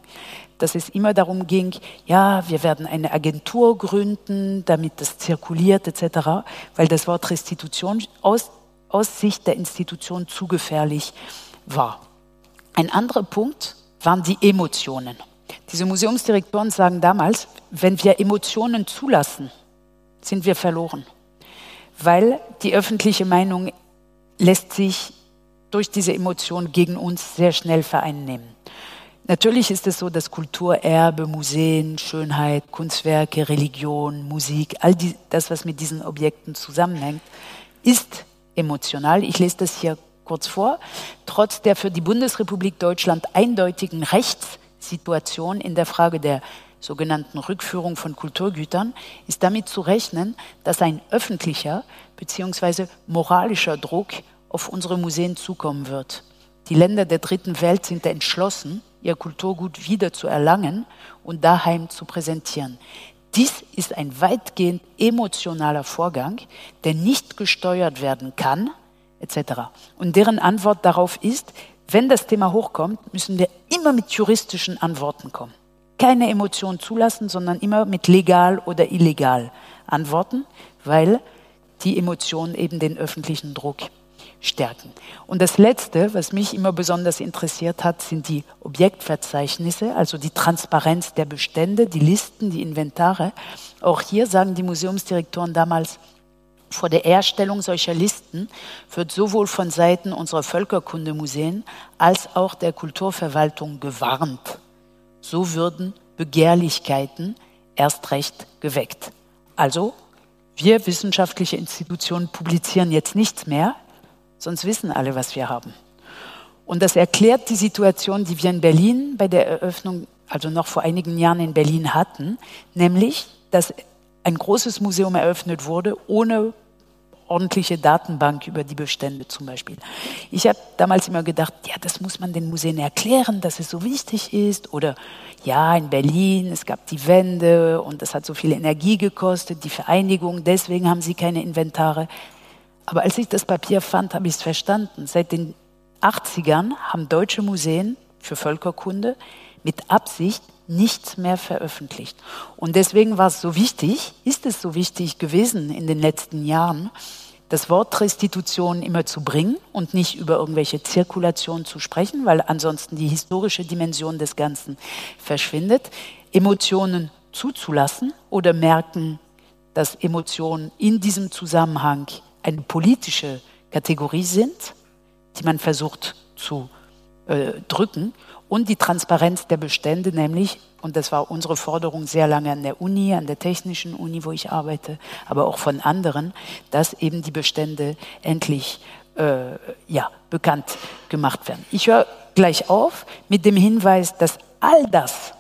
dass es immer darum ging, ja, wir werden eine Agentur gründen, damit das zirkuliert etc., weil das Wort Restitution aus, aus Sicht der Institution zu gefährlich war. Ein anderer Punkt waren die Emotionen. Diese Museumsdirektoren sagen damals, wenn wir Emotionen zulassen, sind wir verloren, weil die öffentliche Meinung lässt sich durch diese Emotionen gegen uns sehr schnell vereinnehmen. Natürlich ist es so, dass Kulturerbe, Museen, Schönheit, Kunstwerke, Religion, Musik, all die, das, was mit diesen Objekten zusammenhängt, ist emotional. Ich lese das hier kurz vor. Trotz der für die Bundesrepublik Deutschland eindeutigen Rechtssituation in der Frage der sogenannten Rückführung von Kulturgütern ist damit zu rechnen, dass ein öffentlicher bzw. moralischer Druck auf unsere Museen zukommen wird. Die Länder der dritten Welt sind entschlossen, ihr Kulturgut wieder zu erlangen und daheim zu präsentieren. Dies ist ein weitgehend emotionaler Vorgang, der nicht gesteuert werden kann, etc. Und deren Antwort darauf ist, wenn das Thema hochkommt, müssen wir immer mit juristischen Antworten kommen. Keine Emotionen zulassen, sondern immer mit legal oder illegal antworten, weil die Emotionen eben den öffentlichen Druck stärken. Und das Letzte, was mich immer besonders interessiert hat, sind die Objektverzeichnisse, also die Transparenz der Bestände, die Listen, die Inventare. Auch hier sagen die Museumsdirektoren damals, vor der Erstellung solcher Listen wird sowohl von Seiten unserer Völkerkundemuseen als auch der Kulturverwaltung gewarnt. So würden Begehrlichkeiten erst recht geweckt. Also, wir wissenschaftliche Institutionen publizieren jetzt nichts mehr, sonst wissen alle, was wir haben. Und das erklärt die Situation, die wir in Berlin bei der Eröffnung, also noch vor einigen Jahren in Berlin hatten, nämlich, dass ein großes Museum eröffnet wurde, ohne ordentliche Datenbank über die Bestände zum Beispiel. Ich habe damals immer gedacht, ja, das muss man den Museen erklären, dass es so wichtig ist. Oder ja, in Berlin, es gab die Wende und das hat so viel Energie gekostet, die Vereinigung, deswegen haben sie keine Inventare. Aber als ich das Papier fand, habe ich es verstanden. Seit den 80ern haben deutsche Museen für Völkerkunde mit Absicht nichts mehr veröffentlicht. Und deswegen war es so wichtig, ist es so wichtig gewesen in den letzten Jahren, das Wort Restitution immer zu bringen und nicht über irgendwelche Zirkulation zu sprechen, weil ansonsten die historische Dimension des Ganzen verschwindet, Emotionen zuzulassen oder merken, dass Emotionen in diesem Zusammenhang eine politische Kategorie sind, die man versucht zu äh, drücken, und die Transparenz der Bestände, nämlich, und das war unsere Forderung sehr lange an der Uni, an der Technischen Uni, wo ich arbeite, aber auch von anderen, dass eben die Bestände endlich äh, ja, bekannt gemacht werden. Ich höre gleich auf mit dem Hinweis, dass all das,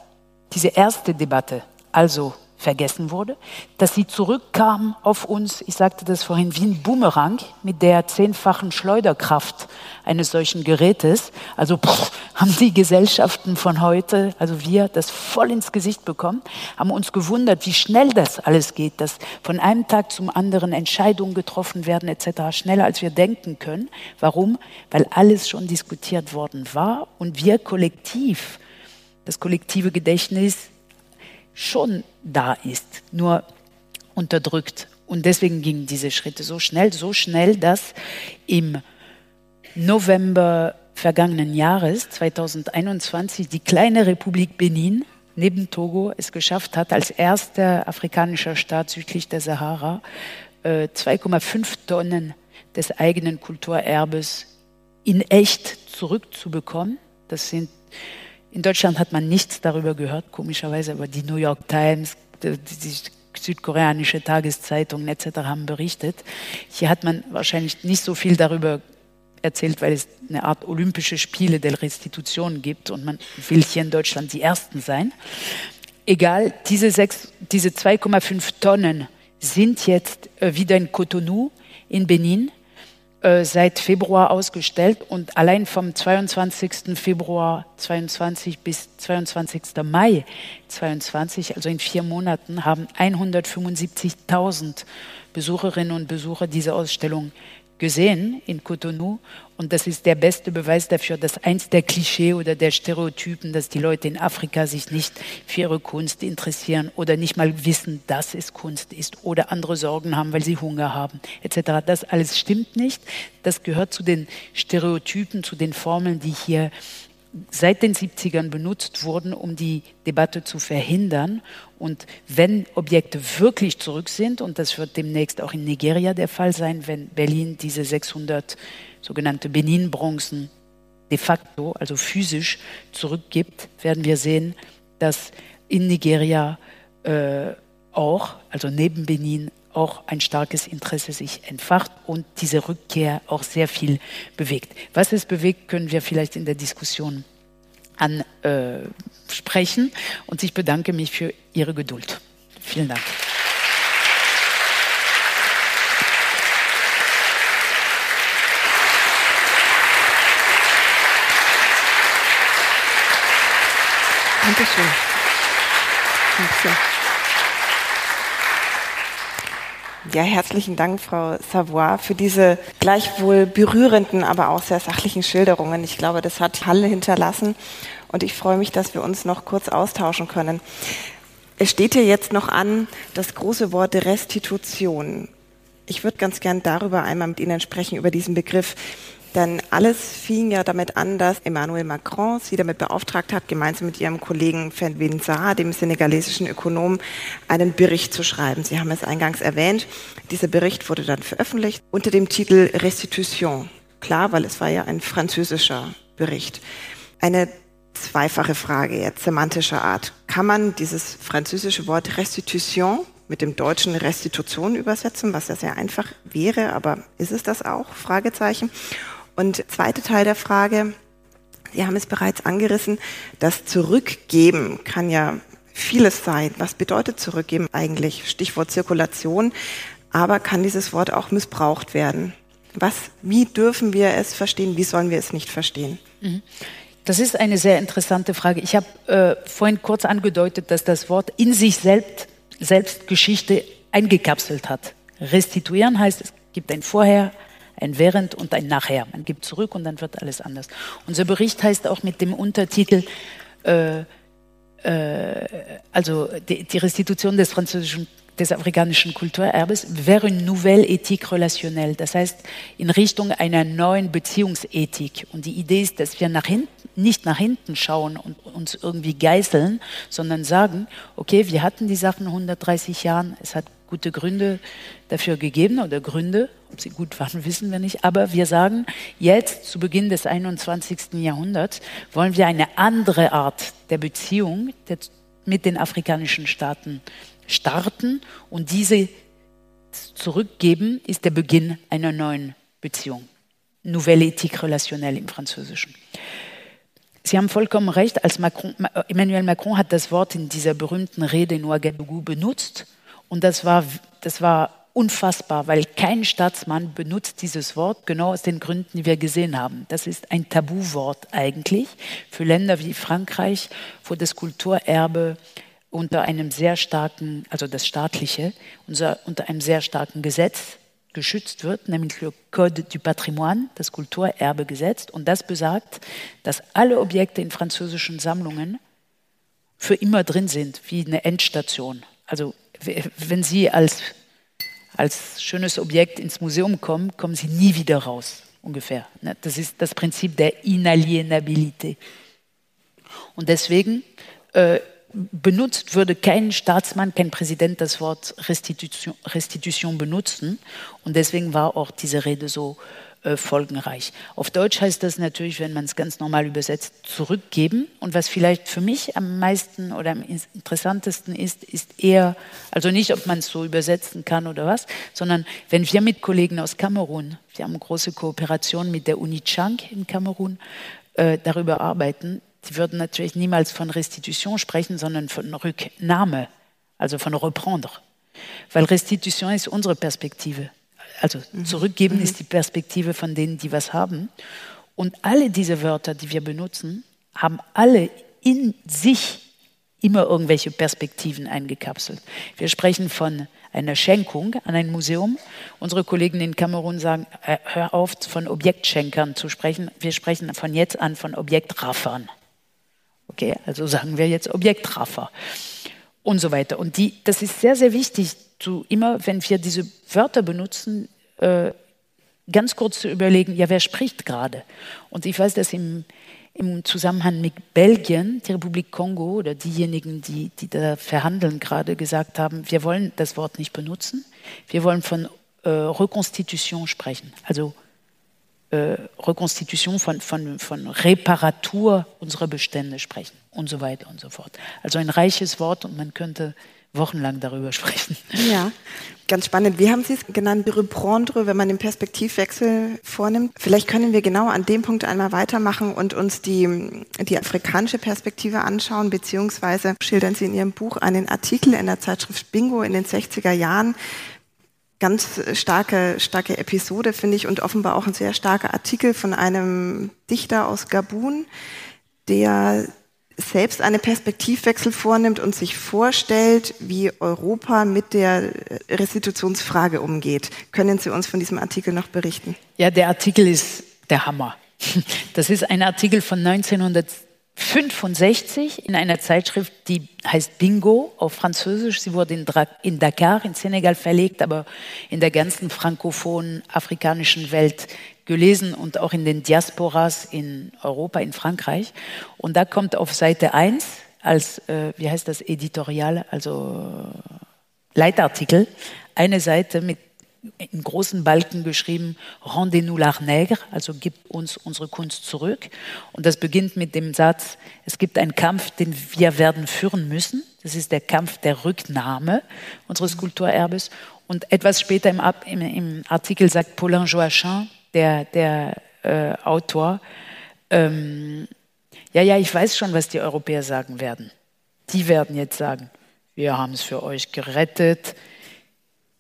diese erste Debatte, also vergessen wurde, dass sie zurückkam auf uns, ich sagte das vorhin, wie ein Boomerang mit der zehnfachen Schleuderkraft eines solchen Gerätes. Also pff, haben die Gesellschaften von heute, also wir, das voll ins Gesicht bekommen, haben uns gewundert, wie schnell das alles geht, dass von einem Tag zum anderen Entscheidungen getroffen werden etc., schneller als wir denken können. Warum? Weil alles schon diskutiert worden war und wir kollektiv, das kollektive Gedächtnis schon da ist, nur unterdrückt. Und deswegen gingen diese Schritte so schnell, so schnell, dass im November vergangenen Jahres, 2021, die kleine Republik Benin neben Togo es geschafft hat, als erster afrikanischer Staat südlich der Sahara 2,5 äh, Tonnen des eigenen Kulturerbes in echt zurückzubekommen. Das sind in Deutschland hat man nichts darüber gehört, komischerweise, aber die New York Times, die, südkoreanische Tageszeitungen etc. haben berichtet. Hier hat man wahrscheinlich nicht so viel darüber erzählt, weil es eine Art Olympische Spiele der Restitution gibt und man will hier in Deutschland die Ersten sein. Egal, diese, diese 2,5 Tonnen sind jetzt äh, wieder in Cotonou in Benin äh, seit Februar ausgestellt und allein vom 22. Februar 22 bis 22. Mai 22, also in vier Monaten, haben 175.000 Besucherinnen und Besucher diese Ausstellung gesehen in Cotonou und das ist der beste Beweis dafür, dass eins der Klischee oder der Stereotypen, dass die Leute in Afrika sich nicht für ihre Kunst interessieren oder nicht mal wissen, dass es Kunst ist oder andere Sorgen haben, weil sie Hunger haben, etc. Das alles stimmt nicht. Das gehört zu den Stereotypen, zu den Formeln, die hier seit den 70ern benutzt wurden, um die Debatte zu verhindern. Und wenn Objekte wirklich zurück sind, und das wird demnächst auch in Nigeria der Fall sein, wenn Berlin diese 600 sogenannte Benin-Bronzen de facto, also physisch zurückgibt, werden wir sehen, dass in Nigeria äh, auch, also neben Benin, auch ein starkes Interesse sich entfacht und diese Rückkehr auch sehr viel bewegt. Was es bewegt, können wir vielleicht in der Diskussion ansprechen. Äh, und ich bedanke mich für Ihre Geduld. Vielen Dank. Dankeschön. Dankeschön. Ja, herzlichen Dank, Frau Savoy, für diese gleichwohl berührenden, aber auch sehr sachlichen Schilderungen. Ich glaube, das hat Halle hinterlassen und ich freue mich, dass wir uns noch kurz austauschen können. Es steht hier jetzt noch an das große Wort Restitution. Ich würde ganz gern darüber einmal mit Ihnen sprechen, über diesen Begriff. Denn alles fing ja damit an, dass Emmanuel Macron sie damit beauftragt hat, gemeinsam mit ihrem Kollegen Fenwin Sarr, dem senegalesischen Ökonom, einen Bericht zu schreiben. Sie haben es eingangs erwähnt. Dieser Bericht wurde dann veröffentlicht unter dem Titel Restitution. Klar, weil es war ja ein französischer Bericht. Eine zweifache Frage jetzt semantischer Art. Kann man dieses französische Wort Restitution mit dem deutschen Restitution übersetzen, was ja sehr einfach wäre, aber ist es das auch? Fragezeichen. Und zweite Teil der Frage, Sie haben es bereits angerissen, das Zurückgeben kann ja vieles sein. Was bedeutet Zurückgeben eigentlich? Stichwort Zirkulation. Aber kann dieses Wort auch missbraucht werden? Was, wie dürfen wir es verstehen? Wie sollen wir es nicht verstehen? Mhm. Das ist eine sehr interessante Frage. Ich habe äh, vorhin kurz angedeutet, dass das Wort in sich selbst, selbst Geschichte eingekapselt hat. Restituieren heißt, es gibt ein Vorher, ein Während und ein Nachher. Man gibt zurück und dann wird alles anders. Unser Bericht heißt auch mit dem Untertitel, äh, äh, also die, die, Restitution des französischen, des afrikanischen Kulturerbes wäre eine nouvelle éthique relationnelle. Das heißt, in Richtung einer neuen Beziehungsethik. Und die Idee ist, dass wir nach hinten, nicht nach hinten schauen und uns irgendwie geißeln, sondern sagen, okay, wir hatten die Sachen 130 Jahren, es hat gute Gründe dafür gegeben oder Gründe, ob sie gut waren, wissen wir nicht. Aber wir sagen, jetzt zu Beginn des 21. Jahrhunderts wollen wir eine andere Art der Beziehung mit den afrikanischen Staaten starten und diese zurückgeben, ist der Beginn einer neuen Beziehung. Nouvelle éthique relationnelle im Französischen. Sie haben vollkommen recht, als Macron, Emmanuel Macron hat das Wort in dieser berühmten Rede in Ouagadougou benutzt und das war, das war unfassbar, weil kein Staatsmann benutzt dieses Wort genau aus den Gründen, die wir gesehen haben. Das ist ein Tabuwort eigentlich für Länder wie Frankreich, wo das Kulturerbe unter einem sehr starken, also das staatliche, unter, einem sehr starken Gesetz geschützt wird, nämlich le Code du Patrimoine, das Kulturerbegesetz. Und das besagt, dass alle Objekte in französischen Sammlungen für immer drin sind, wie eine Endstation. Also wenn Sie als, als schönes Objekt ins Museum kommen, kommen Sie nie wieder raus, ungefähr. Ne? Das ist das Prinzip der Inalienabilität. Und deswegen äh, benutzt, würde kein Staatsmann, kein Präsident das Wort Restitution, Restitution benutzen. Und deswegen war auch diese Rede so äh, folgenreich. Auf Deutsch heißt das natürlich, wenn man es ganz normal übersetzt, zurückgeben. Und was vielleicht für mich am meisten oder am interessantesten ist, ist eher, also nicht, ob man es so übersetzen kann oder was, sondern wenn wir mit Kollegen aus Kamerun, wir haben große Kooperation mit der Uni Chang in Kamerun, äh, darüber arbeiten, die würden natürlich niemals von Restitution sprechen, sondern von Rücknahme, also von Reprendre. Weil Restitution ist unsere Perspektive also mhm. zurückgeben mhm. ist die Perspektive von denen, die was haben. Und alle diese Wörter, die wir benutzen, haben alle in sich immer irgendwelche Perspektiven eingekapselt. Wir sprechen von einer Schenkung an ein Museum. Unsere Kollegen in Kamerun sagen, äh, hör auf, von Objektschenkern zu sprechen. Wir sprechen von jetzt an von Objektraffern. Okay, also sagen wir jetzt Objektraffer und so weiter. Und die, das ist sehr, sehr wichtig, zu immer, wenn wir diese Wörter benutzen, äh, ganz kurz zu überlegen, ja, wer spricht gerade? Und ich weiß, dass im, im Zusammenhang mit Belgien, die Republik Kongo oder diejenigen, die, die da verhandeln, gerade gesagt haben, wir wollen das Wort nicht benutzen, wir wollen von äh, Rekonstitution sprechen, also äh, Rekonstitution, von, von, von Reparatur unserer Bestände sprechen und so weiter und so fort. Also ein reiches Wort und man könnte wochenlang darüber sprechen. Ja, ganz spannend. Wie haben Sie es genannt? Reprendre, wenn man den Perspektivwechsel vornimmt. Vielleicht können wir genau an dem Punkt einmal weitermachen und uns die, die afrikanische Perspektive anschauen, beziehungsweise schildern Sie in Ihrem Buch einen Artikel in der Zeitschrift Bingo in den 60er Jahren, ganz starke, starke Episode, finde ich, und offenbar auch ein sehr starker Artikel von einem Dichter aus Gabun, der selbst einen Perspektivwechsel vornimmt und sich vorstellt, wie Europa mit der Restitutionsfrage umgeht. Können Sie uns von diesem Artikel noch berichten? Ja, der Artikel ist der Hammer. Das ist ein Artikel von 1900 65 in einer Zeitschrift, die heißt Bingo auf Französisch. Sie wurde in, in, Dakar, in Senegal verlegt, aber in der ganzen frankophonen afrikanischen Welt gelesen und auch in den Diasporas in Europa, in Frankreich. Und da kommt auf Seite 1 als, äh, wie heißt das, Editorial, also Leitartikel, eine Seite mit in großen Balken geschrieben, Rendez-nous l'art nègre, also gib uns unsere Kunst zurück. Und das beginnt mit dem Satz, es gibt einen Kampf, den wir werden führen müssen. Das ist der Kampf der Rücknahme unseres Kulturerbes. Und etwas später im, im, im Artikel sagt Paulin Joachim, der, der äh, Autor, ähm, ja, ja, ich weiß schon, was die Europäer sagen werden. Die werden jetzt sagen, wir haben es für euch gerettet,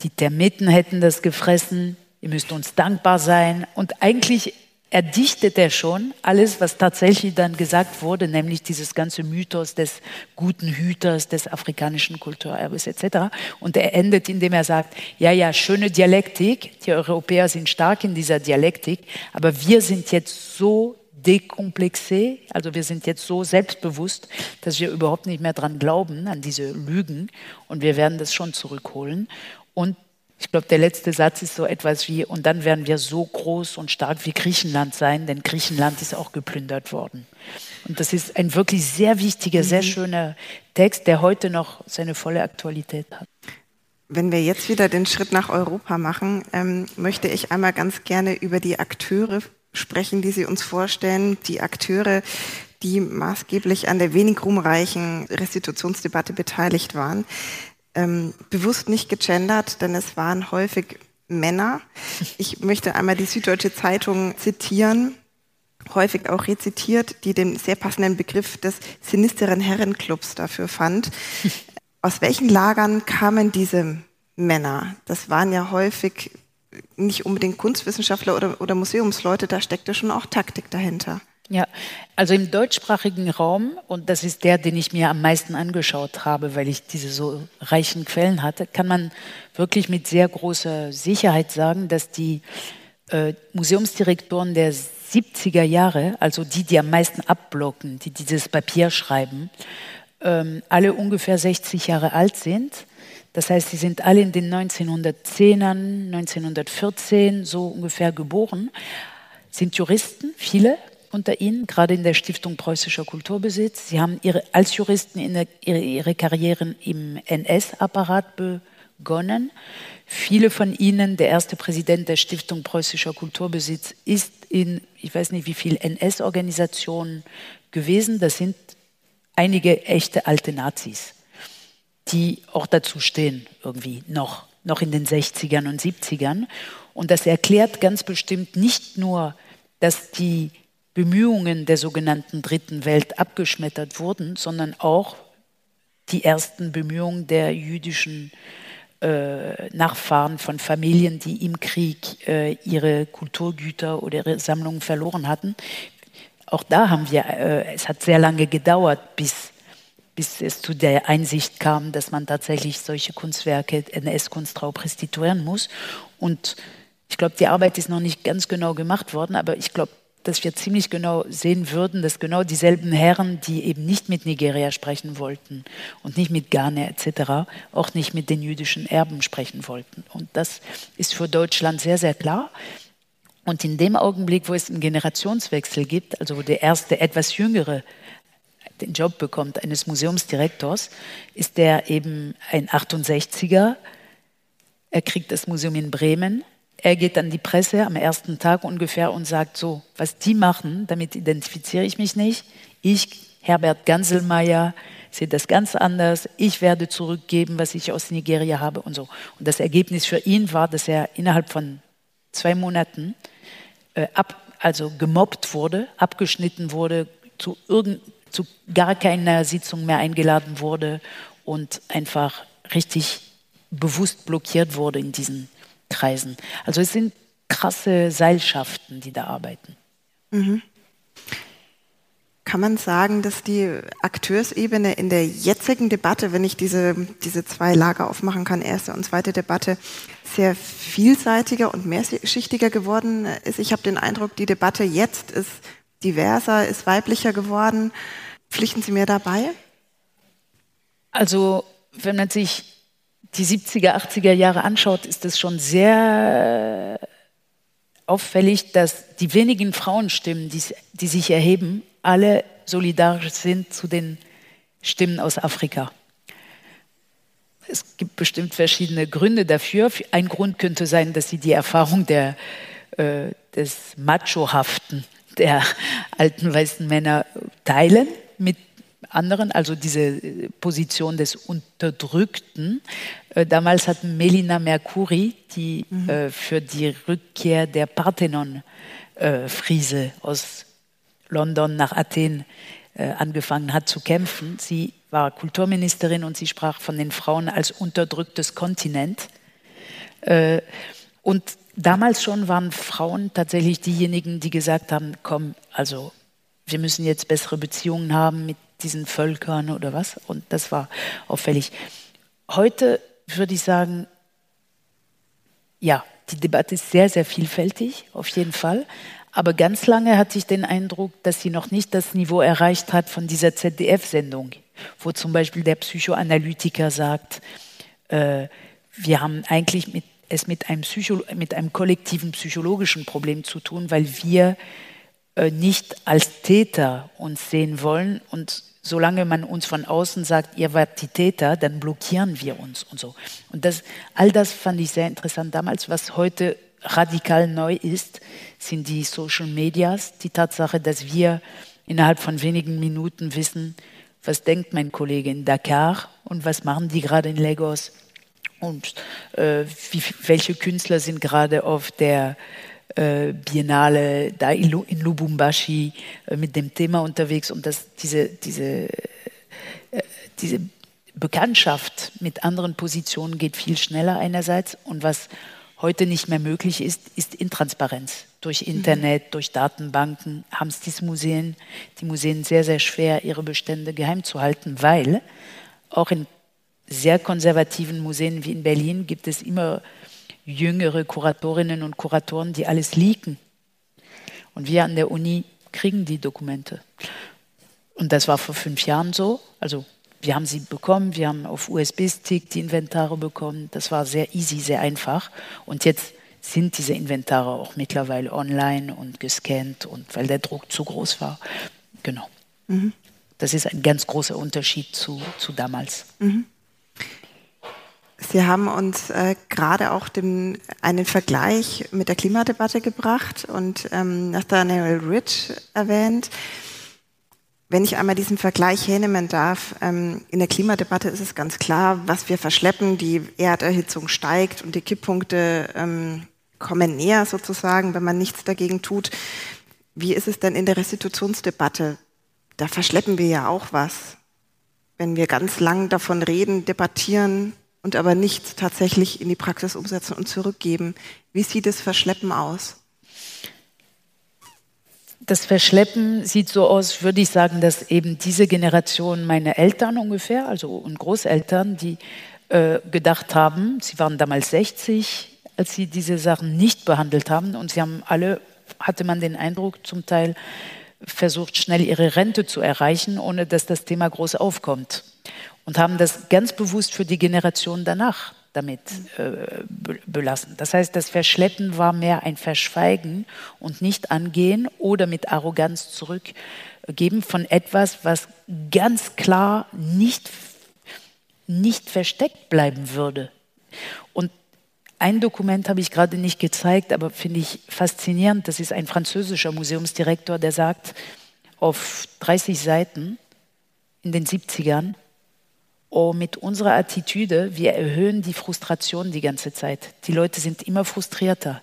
die Termiten hätten das gefressen, ihr müsst uns dankbar sein. Und eigentlich erdichtet er schon alles, was tatsächlich dann gesagt wurde, nämlich dieses ganze Mythos des guten Hüters, des afrikanischen Kulturerbes etc. Und er endet, indem er sagt, ja, ja, schöne Dialektik, die Europäer sind stark in dieser Dialektik, aber wir sind jetzt so dekomplexé, also wir sind jetzt so selbstbewusst, dass wir überhaupt nicht mehr dran glauben, an diese Lügen und wir werden das schon zurückholen. Und ich glaube, der letzte Satz ist so etwas wie, und dann werden wir so groß und stark wie Griechenland sein, denn Griechenland ist auch geplündert worden. Und das ist ein wirklich sehr wichtiger, sehr mhm. schöner Text, der heute noch seine volle Aktualität hat. Wenn wir jetzt wieder den Schritt nach Europa machen, ähm, möchte ich einmal ganz gerne über die Akteure sprechen, die Sie uns vorstellen. Die Akteure, die maßgeblich an der wenig ruhmreichen Restitutionsdebatte beteiligt waren ähm, bewusst nicht gegendert, denn es waren häufig Männer. Ich möchte einmal die Süddeutsche Zeitung zitieren, häufig auch rezitiert, die den sehr passenden Begriff des sinisteren Herrenclubs dafür fand. Aus welchen Lagern kamen diese Männer? Das waren ja häufig nicht unbedingt Kunstwissenschaftler oder, oder Museumsleute, da steckte schon auch Taktik dahinter. Ja, also im deutschsprachigen Raum, und das ist der, den ich mir am meisten angeschaut habe, weil ich diese so reichen Quellen hatte, kann man wirklich mit sehr großer Sicherheit sagen, dass die äh, Museumsdirektoren der 70er Jahre, also die, die am meisten abblocken, die dieses Papier schreiben, ähm, alle ungefähr 60 Jahre alt sind. Das heißt, sie sind alle in den 1910ern, 1914 so ungefähr geboren, sind Juristen, viele, unter Ihnen, gerade in der Stiftung Preußischer Kulturbesitz. Sie haben ihre, als Juristen der, ihre, ihre Karrieren im NS-Apparat begonnen. Viele von Ihnen, der erste Präsident der Stiftung Preußischer Kulturbesitz, ist in, ich weiß nicht wie viele NS-Organisationen gewesen. Das sind einige echte alte Nazis, die auch dazu stehen, irgendwie noch, noch in den 60ern und 70ern. Und das erklärt ganz bestimmt nicht nur, dass die Bemühungen der sogenannten Dritten Welt abgeschmettert wurden, sondern auch die ersten Bemühungen der jüdischen äh, Nachfahren von Familien, die im Krieg äh, ihre Kulturgüter oder ihre Sammlungen verloren hatten. Auch da haben wir, äh, es hat sehr lange gedauert, bis, bis es zu der Einsicht kam, dass man tatsächlich solche Kunstwerke, NS-Kunstraub restituieren muss. Und ich glaube, die Arbeit ist noch nicht ganz genau gemacht worden, aber ich glaube, dass wir ziemlich genau sehen würden, dass genau dieselben Herren, die eben nicht mit Nigeria sprechen wollten und nicht mit Ghana etc., auch nicht mit den jüdischen Erben sprechen wollten. Und das ist für Deutschland sehr, sehr klar. Und in dem Augenblick, wo es einen Generationswechsel gibt, also wo der erste etwas jüngere den Job bekommt eines Museumsdirektors, ist der eben ein 68er. Er kriegt das Museum in Bremen er geht an die Presse am ersten Tag ungefähr und sagt so, was die machen, damit identifiziere ich mich nicht. Ich, Herbert Ganselmeier, sehe das ganz anders. Ich werde zurückgeben, was ich aus Nigeria habe und so. Und das Ergebnis für ihn war, dass er innerhalb von zwei Monaten äh, ab, also gemobbt wurde, abgeschnitten wurde, zu, irgend, zu gar keiner Sitzung mehr eingeladen wurde und einfach richtig bewusst blockiert wurde in diesen Kreisen. Also es sind krasse Seilschaften, die da arbeiten. Mhm. Kann man sagen, dass die Akteursebene in der jetzigen Debatte, wenn ich diese, diese zwei Lager aufmachen kann, erste und zweite Debatte, sehr vielseitiger und mehrschichtiger geworden ist? Ich habe den Eindruck, die Debatte jetzt ist diverser, ist weiblicher geworden. Pflichten Sie mir dabei? Also, wenn man sich die 70er, 80er Jahre anschaut, ist es schon sehr auffällig, dass die wenigen Frauenstimmen, die, die sich erheben, alle solidarisch sind zu den Stimmen aus Afrika. Es gibt bestimmt verschiedene Gründe dafür. Ein Grund könnte sein, dass sie die Erfahrung der, äh, des Machohaften der alten weißen Männer teilen mit anderen, also diese Position des Unterdrückten. Äh, damals hat Melina Mercuri, die mhm. äh, für die Rückkehr der Parthenon-Friese äh, aus London nach Athen äh, angefangen hat zu kämpfen. Sie war Kulturministerin und sie sprach von den Frauen als unterdrücktes Kontinent. Äh, und damals schon waren Frauen tatsächlich diejenigen, die gesagt haben, komm, also wir müssen jetzt bessere Beziehungen haben mit diesen Völkern oder was. Und das war auffällig. Heute würde ich sagen, ja, die Debatte ist sehr, sehr vielfältig, auf jeden Fall. Aber ganz lange hatte ich den Eindruck, dass sie noch nicht das Niveau erreicht hat von dieser ZDF-Sendung, wo zum Beispiel der Psychoanalytiker sagt, äh, wir haben eigentlich mit, es mit einem, Psycho mit einem kollektiven psychologischen Problem zu tun, weil wir äh, nicht als Täter uns sehen wollen und solange man uns von außen sagt, ihr wart die Täter, dann blockieren wir uns und so. Und das, all das fand ich sehr interessant damals, was heute radikal neu ist, sind die Social Medias, die Tatsache, dass wir innerhalb von wenigen Minuten wissen, was denkt mein Kollege in Dakar und was machen die gerade in Lagos und äh, wie, welche Künstler sind gerade auf der Biennale da in Lubumbashi äh, mit dem Thema unterwegs und dass diese, diese, äh, diese Bekanntschaft mit anderen Positionen geht viel schneller einerseits und was heute nicht mehr möglich ist, ist Intransparenz. Durch mhm. Internet, durch Datenbanken haben es diese Museen, die Museen sehr, sehr schwer, ihre Bestände geheim zu halten, weil auch in sehr konservativen Museen wie in Berlin gibt es immer jüngere Kuratorinnen und Kuratoren, die alles leaken. Und wir an der Uni kriegen die Dokumente. Und das war vor fünf Jahren so. Also wir haben sie bekommen, wir haben auf USB-Stick die Inventare bekommen. Das war sehr easy, sehr einfach. Und jetzt sind diese Inventare auch mittlerweile online und gescannt und weil der Druck zu groß war. Genau. Mhm. Das ist ein ganz großer Unterschied zu, zu damals. Mhm. Sie haben uns äh, gerade auch den, einen Vergleich mit der Klimadebatte gebracht und ähm, Nathaniel Rich erwähnt. Wenn ich einmal diesen Vergleich hernehmen darf, ähm, in der Klimadebatte ist es ganz klar, was wir verschleppen, die Erderhitzung steigt und die Kipppunkte ähm, kommen näher sozusagen, wenn man nichts dagegen tut. Wie ist es denn in der Restitutionsdebatte? Da verschleppen wir ja auch was. Wenn wir ganz lang davon reden, debattieren und aber nichts tatsächlich in die Praxis umsetzen und zurückgeben. Wie sieht das Verschleppen aus? das Verschleppen sieht so aus, würde ich sagen, dass eben diese Generation, meine Eltern ungefähr, also und Großeltern, die äh, gedacht haben, sie waren damals 60, als sie diese Sachen nicht behandelt haben und sie haben alle, hatte man den Eindruck, zum Teil versucht, schnell ihre Rente zu erreichen, ohne dass das Thema groß aufkommt. Und haben das ganz bewusst für die Generation danach damit äh, belassen. Das heißt, das Verschleppen war mehr ein Verschweigen und nicht angehen oder mit Arroganz zurückgeben von etwas, was ganz klar nicht, nicht versteckt bleiben würde. Und ein Dokument habe ich gerade nicht gezeigt, aber finde ich faszinierend. Das ist ein französischer Museumsdirektor, der sagt auf 30 Seiten in den 70ern, oh, mit unserer Attitüde, wir erhöhen die Frustration die ganze Zeit. Die Leute sind immer frustrierter.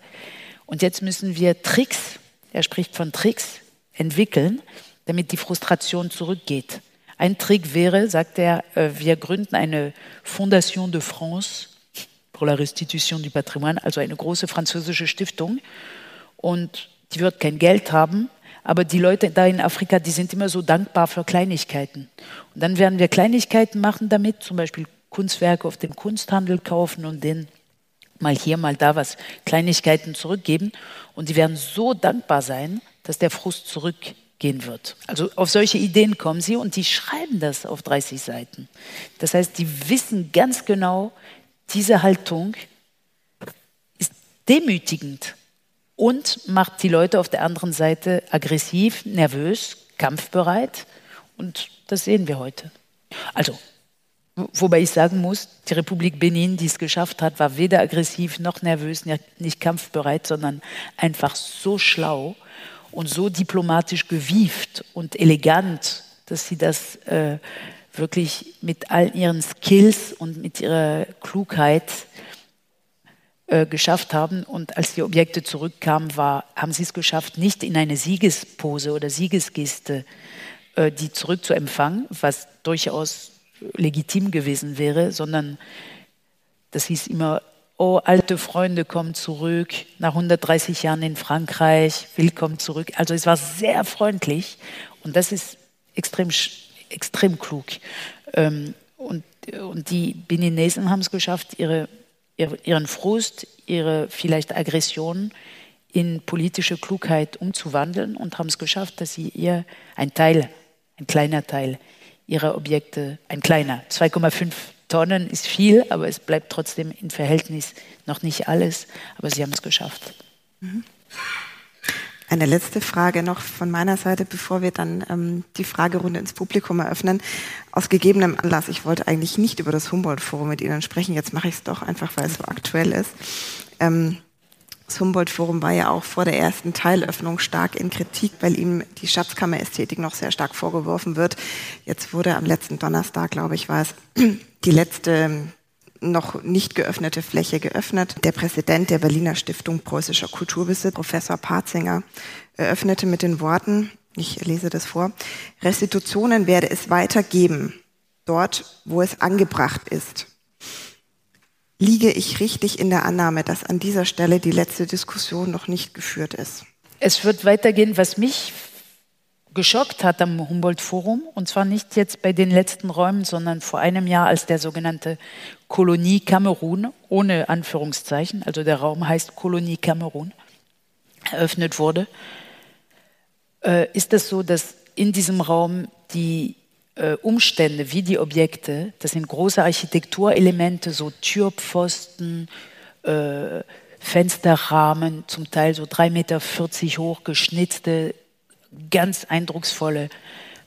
Und jetzt müssen wir Tricks, er spricht von Tricks, entwickeln, damit die Frustration zurückgeht. Ein Trick wäre, sagt er, äh, wir gründen eine Fondation de France pour la Restitution du Patrimoine, also eine große französische Stiftung. Und die wird kein Geld haben, aber die Leute da in Afrika, die sind immer so dankbar für Kleinigkeiten. Und dann werden wir Kleinigkeiten machen damit, zum Beispiel Kunstwerke auf dem Kunsthandel kaufen und den mal hier, mal da was Kleinigkeiten zurückgeben. Und die werden so dankbar sein, dass der Frust zurückgehen wird. Also auf solche Ideen kommen sie und die schreiben das auf 30 Seiten. Das heißt, die wissen ganz genau, diese Haltung ist demütigend und macht die Leute auf der anderen Seite aggressiv, nervös, kampfbereit. Und das sehen wir heute. Also, wobei ich sagen muss, die Republik Benin, die es geschafft hat, war weder aggressiv noch nervös, nicht kampfbereit, sondern einfach so schlau und so diplomatisch gewieft und elegant, dass sie das äh, wirklich mit all ihren Skills und mit ihrer Klugheit äh, geschafft haben. Und als die Objekte zurückkamen, war, haben sie es geschafft, nicht in eine Siegespose oder Siegesgeste äh, die zurückzuempfangen, was durchaus legitim gewesen wäre, sondern das hieß immer, oh, alte Freunde kommen zurück, nach 130 Jahren in Frankreich, willkommen zurück. Also es war sehr freundlich und das ist extrem extrem klug. Ähm, und, und die Beninesen haben es geschafft, ihre, ihren Frust, ihre vielleicht Aggression in politische Klugheit umzuwandeln und haben es geschafft, dass sie ihr ein Teil, ein kleiner Teil ihrer Objekte, ein kleiner, 2,5 Tonnen ist viel, aber es bleibt trotzdem im Verhältnis noch nicht alles, aber sie haben es geschafft. Mhm. Eine letzte Frage noch von meiner Seite, bevor wir dann ähm, die Fragerunde ins Publikum eröffnen. Aus gegebenem Anlass, ich wollte eigentlich nicht über das Humboldt-Forum mit Ihnen sprechen, jetzt mache ich es doch einfach, weil es so aktuell ist. Ähm, das Humboldt-Forum war ja auch vor der ersten Teilöffnung stark in Kritik, weil ihm die Schatzkammerästhetik noch sehr stark vorgeworfen wird. Jetzt wurde am letzten Donnerstag, glaube ich, war es die letzte noch nicht geöffnete Fläche geöffnet. Der Präsident der Berliner Stiftung Preußischer Kulturbesitz, Professor Patzinger, eröffnete mit den Worten, ich lese das vor, Restitutionen werde es weitergeben, dort, wo es angebracht ist. Liege ich richtig in der Annahme, dass an dieser Stelle die letzte Diskussion noch nicht geführt ist? Es wird weitergehen, was mich geschockt hat am Humboldt-Forum, und zwar nicht jetzt bei den letzten Räumen, sondern vor einem Jahr, als der sogenannte Kolonie Kamerun, ohne Anführungszeichen, also der Raum heißt Kolonie Kamerun, eröffnet wurde, äh, ist es so, dass in diesem Raum die äh, Umstände wie die Objekte, das sind große Architekturelemente, so Türpfosten, äh, Fensterrahmen, zum Teil so 3,40 Meter hoch geschnitzte ganz eindrucksvolle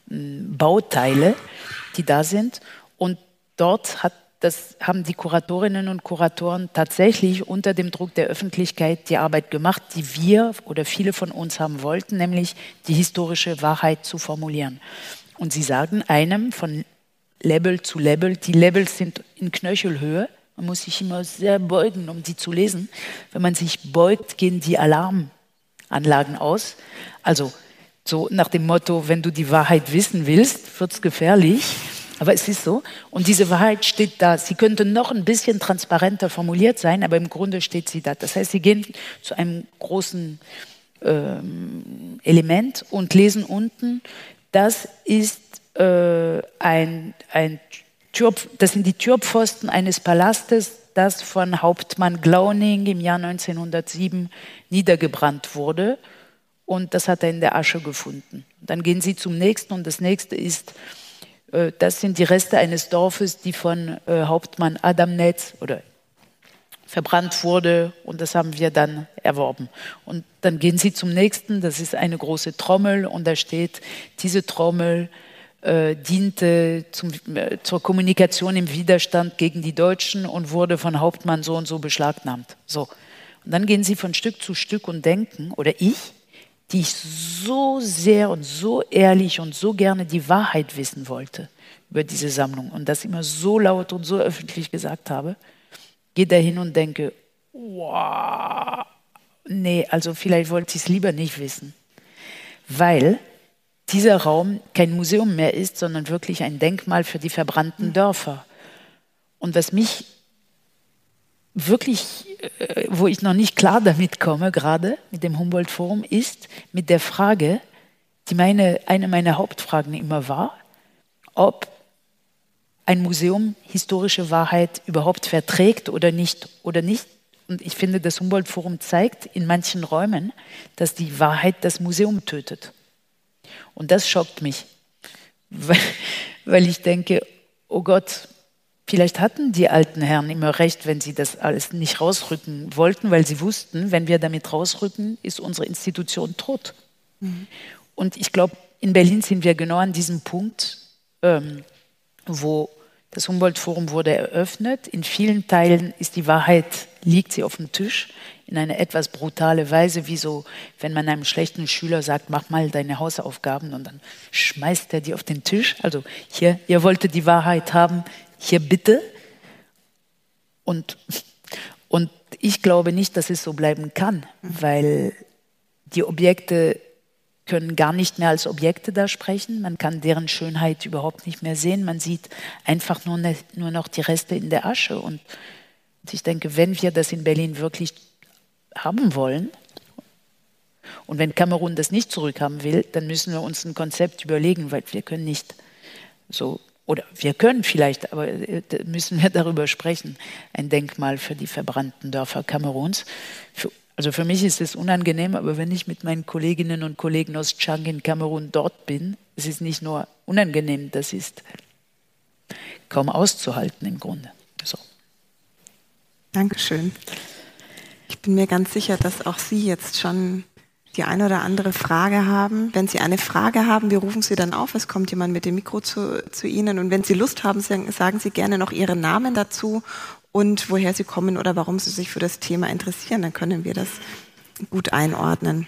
hm, Bauteile, die da sind. Und dort hat das haben die Kuratorinnen und Kuratoren tatsächlich unter dem Druck der Öffentlichkeit die Arbeit gemacht, die wir oder viele von uns haben wollten, nämlich die historische Wahrheit zu formulieren. Und sie sagen einem von Level zu Level, die Levels sind in Knöchelhöhe, man muss sich immer sehr beugen, um die zu lesen. Wenn man sich beugt, gehen die Alarmanlagen aus. Also so nach dem Motto, wenn du die Wahrheit wissen willst, wird es gefährlich. Aber es ist so. Und diese Wahrheit steht da. Sie könnte noch ein bisschen transparenter formuliert sein, aber im Grunde steht sie da. Das heißt, Sie gehen zu einem großen ähm, Element und lesen unten, das ist äh, ein, ein Tür, das sind die Türpfosten eines Palastes, das von Hauptmann Glauning im Jahr 1907 niedergebrannt wurde und das hat er in der Asche gefunden. Dann gehen sie zum nächsten und das nächste ist, äh, das sind die Reste eines Dorfes, die von äh, Hauptmann Adam Netz oder verbrannt wurde und das haben wir dann erworben. Und dann gehen sie zum nächsten, das ist eine große Trommel und da steht, diese Trommel äh, diente zum, äh, zur Kommunikation im Widerstand gegen die Deutschen und wurde von Hauptmann so und so beschlagnahmt. So. Und dann gehen sie von Stück zu Stück und denken, oder ich, die ich so sehr und so ehrlich und so gerne die Wahrheit wissen wollte über diese Sammlung und das immer so laut und so öffentlich gesagt habe, gehe dahin und denke, wow, nee, also vielleicht wollte ich es lieber nicht wissen, weil dieser Raum kein Museum mehr ist, sondern wirklich ein Denkmal für die verbrannten Dörfer. Und was mich wirklich, äh, wo ich noch nicht klar damit komme, gerade mit dem Humboldt-Forum, ist mit der Frage, die meine, eine meiner Hauptfragen immer war, ob ein Museum historische Wahrheit überhaupt verträgt oder nicht oder nicht. Und ich finde, das Humboldt-Forum zeigt in manchen Räumen, dass die Wahrheit das Museum tötet. Und das schockt mich, weil, weil ich denke, oh Gott, vielleicht hatten die alten Herren immer recht, wenn sie das alles nicht rausrücken wollten, weil sie wussten, wenn wir damit rausrücken, ist unsere Institution tot. Mhm. Und ich glaube, in Berlin sind wir genau an diesem Punkt, ähm, wo das Humboldt-Forum wurde eröffnet. In vielen Teilen ist die Wahrheit, liegt sie auf dem Tisch in eine etwas brutale Weise, wie so, wenn man einem schlechten Schüler sagt, mach mal deine Hausaufgaben und dann schmeißt er die auf den Tisch. Also hier, ihr wolltet die Wahrheit haben, hier bitte. Und, und ich glaube nicht, dass es so bleiben kann, weil die Objekte können gar nicht mehr als Objekte da sprechen. Man kann deren Schönheit überhaupt nicht mehr sehen. Man sieht einfach nur, ne, nur noch die Reste in der Asche. Und ich denke, wenn wir das in Berlin wirklich haben wollen, und wenn Kamerun das nicht zurückhaben will, dann müssen wir uns ein Konzept überlegen, weil wir können nicht so, oder wir können vielleicht, aber äh, müssen wir darüber sprechen, ein Denkmal für die verbrannten Dörfer Kameruns. Für also für mich ist es unangenehm, aber wenn ich mit meinen Kolleginnen und Kollegen aus Chang in Kamerun dort bin, es ist nicht nur unangenehm, das ist kaum auszuhalten im Grunde. So. Dankeschön. Ich bin mir ganz sicher, dass auch Sie jetzt schon die eine oder andere Frage haben. Wenn Sie eine Frage haben, wir rufen Sie dann auf. Es kommt jemand mit dem Mikro zu, zu Ihnen. Und wenn Sie Lust haben, sagen Sie gerne noch Ihren Namen dazu und woher sie kommen oder warum sie sich für das Thema interessieren. Dann können wir das gut einordnen.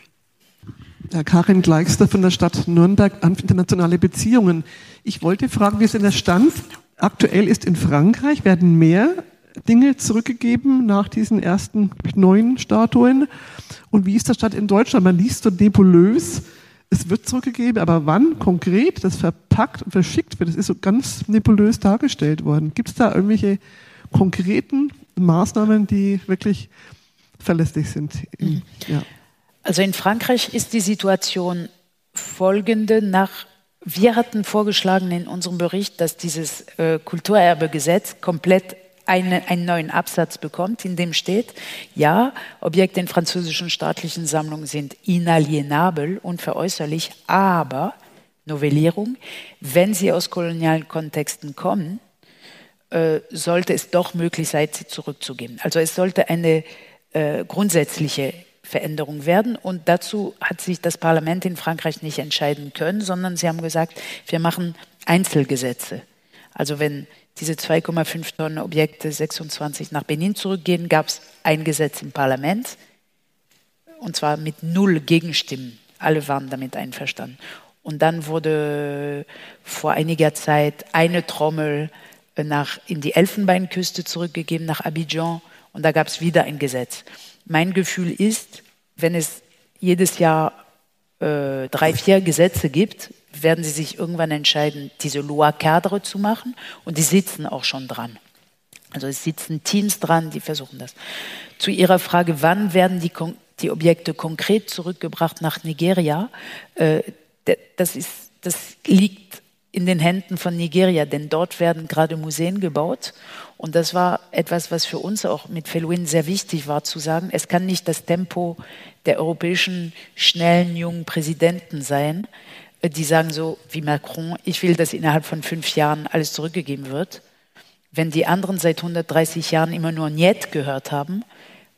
Ja, Karin Gleichster von der Stadt Nürnberg an internationale Beziehungen. Ich wollte fragen, wie es in der Stand aktuell ist in Frankreich. Werden mehr Dinge zurückgegeben nach diesen ersten neuen Statuen? Und wie ist der Stand in Deutschland? Man liest so nebulös, es wird zurückgegeben, aber wann konkret das verpackt und verschickt wird, das ist so ganz nebulös dargestellt worden. Gibt es da irgendwelche konkreten Maßnahmen, die wirklich verlässlich sind. Mhm. Ja. Also in Frankreich ist die Situation folgende. Nach, wir hatten vorgeschlagen in unserem Bericht, dass dieses äh, Kulturerbegesetz komplett eine, einen neuen Absatz bekommt, in dem steht, ja, Objekte in französischen staatlichen Sammlungen sind inalienabel, unveräußerlich, aber Novellierung, wenn sie aus kolonialen Kontexten kommen, äh, sollte es doch möglich sein, sie zurückzugeben. Also es sollte eine äh, grundsätzliche Veränderung werden. Und dazu hat sich das Parlament in Frankreich nicht entscheiden können, sondern sie haben gesagt, wir machen Einzelgesetze. Also wenn diese 2,5 Tonnen Objekte 26 nach Benin zurückgehen, gab es ein Gesetz im Parlament und zwar mit null Gegenstimmen. Alle waren damit einverstanden. Und dann wurde vor einiger Zeit eine Trommel nach, in die Elfenbeinküste zurückgegeben, nach Abidjan. Und da gab es wieder ein Gesetz. Mein Gefühl ist, wenn es jedes Jahr äh, drei, vier Gesetze gibt, werden sie sich irgendwann entscheiden, diese Loi Cadre zu machen. Und die sitzen auch schon dran. Also es sitzen Teams dran, die versuchen das. Zu Ihrer Frage, wann werden die, die Objekte konkret zurückgebracht nach Nigeria? Äh, das, ist, das liegt in den Händen von Nigeria, denn dort werden gerade Museen gebaut. Und das war etwas, was für uns auch mit Feluin sehr wichtig war, zu sagen, es kann nicht das Tempo der europäischen schnellen jungen Präsidenten sein, die sagen so wie Macron, ich will, dass innerhalb von fünf Jahren alles zurückgegeben wird. Wenn die anderen seit 130 Jahren immer nur Niet gehört haben,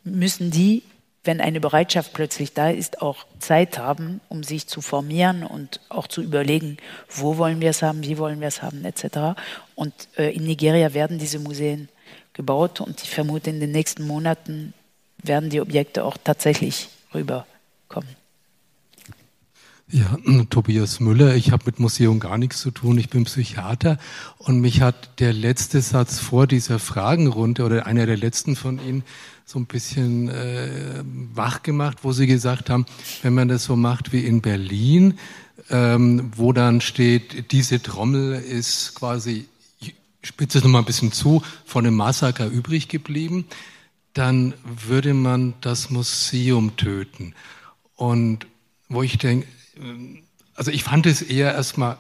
müssen die wenn eine Bereitschaft plötzlich da ist, auch Zeit haben, um sich zu formieren und auch zu überlegen, wo wollen wir es haben, wie wollen wir es haben, etc. Und äh, in Nigeria werden diese Museen gebaut und ich vermute, in den nächsten Monaten werden die Objekte auch tatsächlich rüberkommen. Ja, Tobias Müller, ich habe mit Museum gar nichts zu tun, ich bin Psychiater und mich hat der letzte Satz vor dieser Fragenrunde oder einer der letzten von Ihnen so ein bisschen äh, wach gemacht, wo Sie gesagt haben, wenn man das so macht wie in Berlin, ähm, wo dann steht, diese Trommel ist quasi, ich spitze es nochmal ein bisschen zu, von einem Massaker übrig geblieben, dann würde man das Museum töten. Und wo ich denke, also ich fand es eher erstmal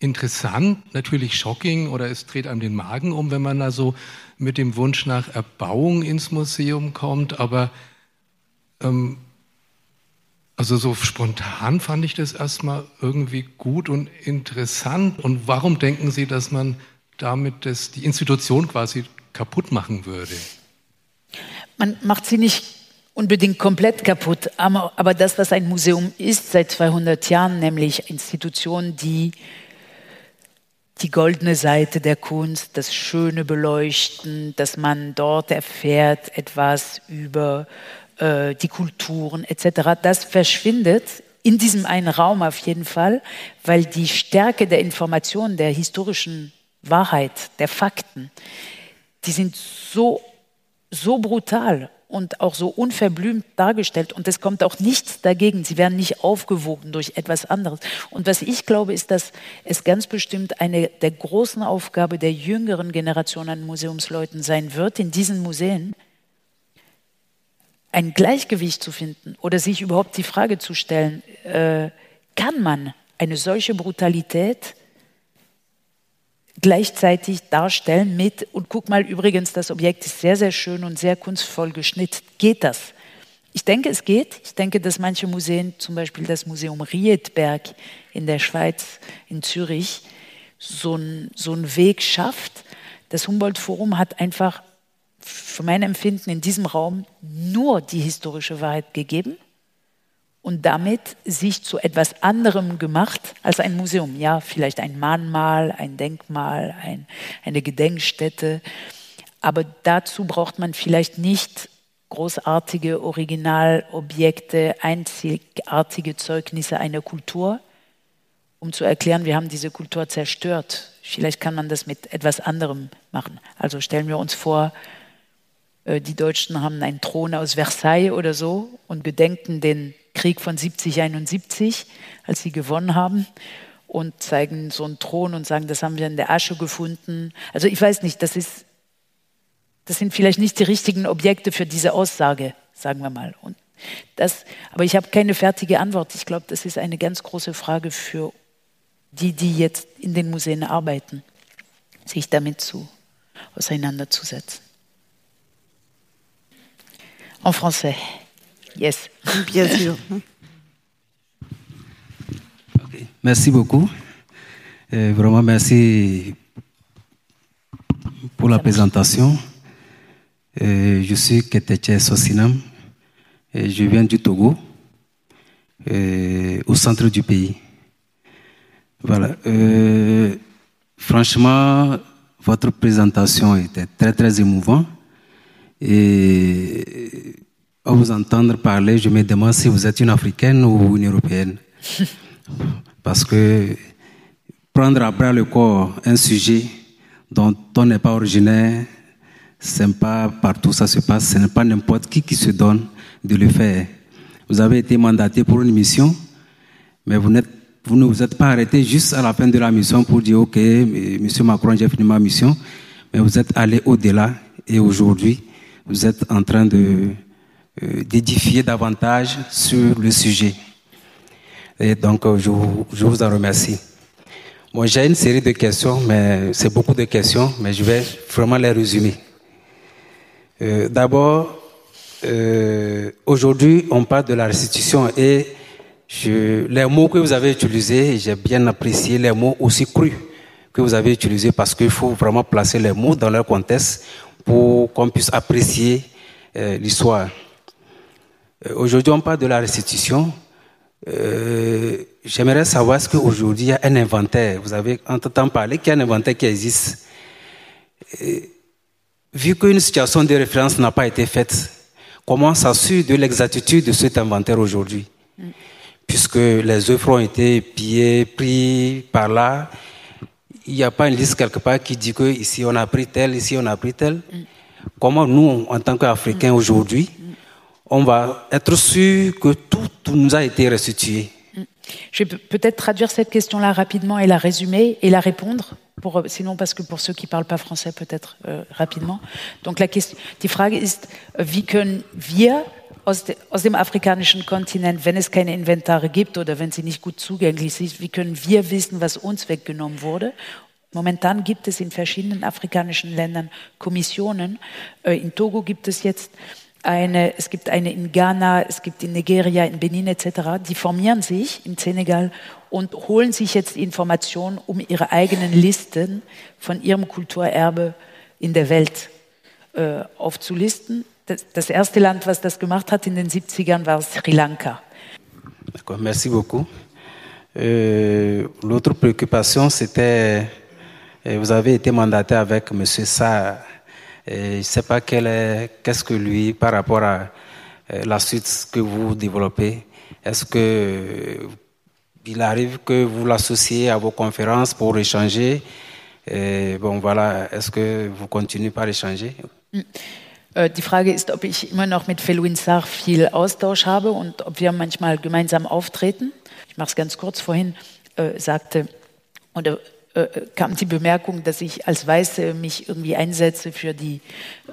interessant, natürlich shocking oder es dreht einem den Magen um, wenn man da so mit dem Wunsch nach Erbauung ins Museum kommt, aber ähm, also so spontan fand ich das erstmal irgendwie gut und interessant. Und warum denken Sie, dass man damit das, die Institution quasi kaputt machen würde? Man macht sie nicht unbedingt komplett kaputt. Aber das, was ein Museum ist seit 200 Jahren, nämlich Institutionen, die die goldene Seite der Kunst, das Schöne beleuchten, dass man dort erfährt etwas über äh, die Kulturen etc., das verschwindet in diesem einen Raum auf jeden Fall, weil die Stärke der Informationen, der historischen Wahrheit, der Fakten, die sind so, so brutal und auch so unverblümt dargestellt. Und es kommt auch nichts dagegen. Sie werden nicht aufgewogen durch etwas anderes. Und was ich glaube, ist, dass es ganz bestimmt eine der großen Aufgabe der jüngeren Generation an Museumsleuten sein wird, in diesen Museen ein Gleichgewicht zu finden oder sich überhaupt die Frage zu stellen, äh, kann man eine solche Brutalität gleichzeitig darstellen mit, und guck mal, übrigens, das Objekt ist sehr, sehr schön und sehr kunstvoll geschnitzt. Geht das? Ich denke, es geht. Ich denke, dass manche Museen, zum Beispiel das Museum Riedberg in der Schweiz, in Zürich, so einen so einen Weg schafft. Das Humboldt-Forum hat einfach für mein Empfinden in diesem Raum nur die historische Wahrheit gegeben und damit sich zu etwas anderem gemacht als ein Museum. Ja, vielleicht ein Mahnmal, ein Denkmal, ein, eine Gedenkstätte. Aber dazu braucht man vielleicht nicht großartige Originalobjekte, einzigartige Zeugnisse einer Kultur, um zu erklären, wir haben diese Kultur zerstört. Vielleicht kann man das mit etwas anderem machen. Also stellen wir uns vor, äh, die Deutschen haben einen Thron aus Versailles oder so und gedenken den Krieg von 70, 71, als sie gewonnen haben und zeigen so einen Thron und sagen, das haben wir in der Asche gefunden. Also ich weiß nicht, das ist, das sind vielleicht nicht die richtigen Objekte für diese Aussage, sagen wir mal. Und das, aber ich habe keine fertige Antwort. Ich glaube, das ist eine ganz große Frage für die, die jetzt in den Museen arbeiten, sich damit zu auseinanderzusetzen. En français. Yes. Bien sûr. Okay. Merci beaucoup. Et vraiment, merci pour la présentation. Et je suis Keteche Sosinam. Et je viens du Togo, au centre du pays. Voilà. Euh, franchement, votre présentation était très, très émouvante. Et à vous entendre parler, je me demande si vous êtes une Africaine ou une Européenne. Parce que prendre à bras le corps un sujet dont on n'est pas originaire, c'est pas partout ça se passe, ce n'est pas n'importe qui qui se donne de le faire. Vous avez été mandaté pour une mission, mais vous, vous ne vous êtes pas arrêté juste à la fin de la mission pour dire, OK, Monsieur Macron, j'ai fini ma mission, mais vous êtes allé au-delà et aujourd'hui, vous êtes en train de d'édifier davantage sur le sujet. Et donc, euh, je vous, en remercie. Moi, j'ai une série de questions, mais c'est beaucoup de questions, mais je vais vraiment les résumer. Euh, D'abord, euh, aujourd'hui, on parle de la restitution et les mots que vous avez utilisés, j'ai bien apprécié les mots aussi crus que vous avez utilisés parce qu'il faut vraiment placer les mots dans leur contexte pour qu'on puisse apprécier euh, l'histoire. Euh, aujourd'hui, on parle de la restitution. Euh, J'aimerais savoir est-ce qu'aujourd'hui il y a un inventaire. Vous avez entendu parler qu'il y a un inventaire qui existe. Et, vu qu'une situation de référence n'a pas été faite, comment s'assure de l'exactitude de cet inventaire aujourd'hui? Puisque les œuvres ont été pillées, pris par là, il n'y a pas une liste quelque part qui dit que ici on a pris tel, ici on a pris tel. Mm. Comment nous, en tant qu'Africains aujourd'hui, on va être sûr que tout, nous a été restitué. Je vais peut-être traduire cette question-là rapidement et la résumer et la répondre. Pour, sinon, parce que pour ceux qui ne parlent pas français, peut-être äh, rapidement. Donc, la question, die Frage ist, wie können wir aus, de, aus dem afrikanischen Kontinent, wenn es keine Inventare gibt oder wenn sie nicht gut zugänglich sind, wie können wir wissen, was uns weggenommen wurde? Momentan gibt es in verschiedenen afrikanischen Ländern Kommissionen. Äh, in Togo gibt es jetzt eine, es gibt eine in Ghana, es gibt in Nigeria, in Benin etc., die formieren sich im Senegal und holen sich jetzt Informationen, um ihre eigenen Listen von ihrem Kulturerbe in der Welt äh, aufzulisten. Das, das, erste Land, was das gemacht hat in den 70ern, war Sri Lanka. D'accord, merci beaucoup. Euh, L'autre préoccupation, c'était, euh, vous avez été mandaté avec M. Sarr Et je ne sais pas qu'est-ce que lui, par rapport à euh, la suite que vous développez, est-ce que il arrive que vous l'associez à vos conférences pour échanger? Et bon, voilà, est-ce que vous continuez par échanger? Mm. Die Frage ist, ob ich immer noch mit Felwin Sarr viel Austausch habe und ob wir manchmal gemeinsam auftreten. Ich mache es ganz kurz vorhin, äh, sagte, oder kam die Bemerkung, dass ich als Weiße mich irgendwie einsetze für die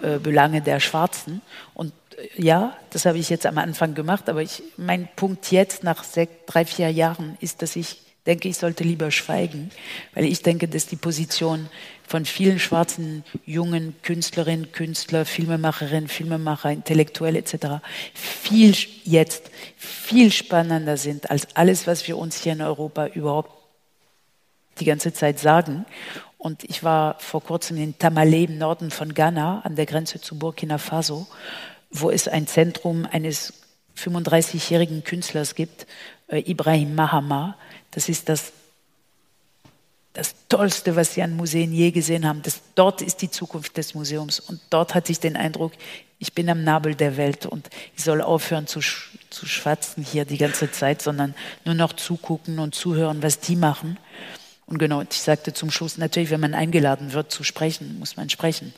äh, Belange der Schwarzen. Und äh, ja, das habe ich jetzt am Anfang gemacht, aber ich, mein Punkt jetzt nach sechs, drei, vier Jahren ist, dass ich denke, ich sollte lieber schweigen, weil ich denke, dass die Position von vielen schwarzen jungen Künstlerinnen, Künstler, Filmemacherinnen, Filmemacher, Intellektuelle etc. viel jetzt viel spannender sind als alles, was wir uns hier in Europa überhaupt die ganze Zeit sagen. Und ich war vor kurzem in Tamale im Norden von Ghana an der Grenze zu Burkina Faso, wo es ein Zentrum eines 35-jährigen Künstlers gibt, äh, Ibrahim Mahama. Das ist das, das Tollste, was Sie an Museen je gesehen haben. Das, dort ist die Zukunft des Museums. Und dort hatte ich den Eindruck, ich bin am Nabel der Welt und ich soll aufhören zu, zu schwatzen hier die ganze Zeit, sondern nur noch zugucken und zuhören, was die machen. Und genau, ich sagte zum Schluss, natürlich, wenn man eingeladen wird zu sprechen, muss man sprechen.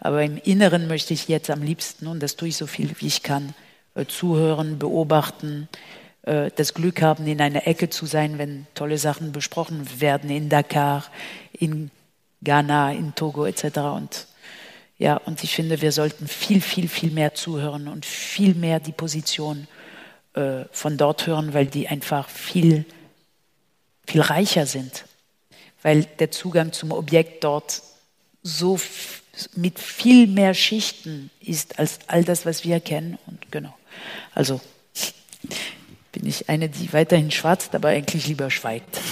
Aber im Inneren möchte ich jetzt am liebsten, und das tue ich so viel wie ich kann, äh, zuhören, beobachten, äh, das Glück haben, in einer Ecke zu sein, wenn tolle Sachen besprochen werden, in Dakar, in Ghana, in Togo etc. Und ja, und ich finde, wir sollten viel, viel, viel mehr zuhören und viel mehr die Position äh, von dort hören, weil die einfach viel, viel reicher sind weil der Zugang zum Objekt dort so mit viel mehr Schichten ist als all das, was wir kennen. Und genau. Also bin ich eine, die weiterhin schwatzt, aber eigentlich lieber schweigt.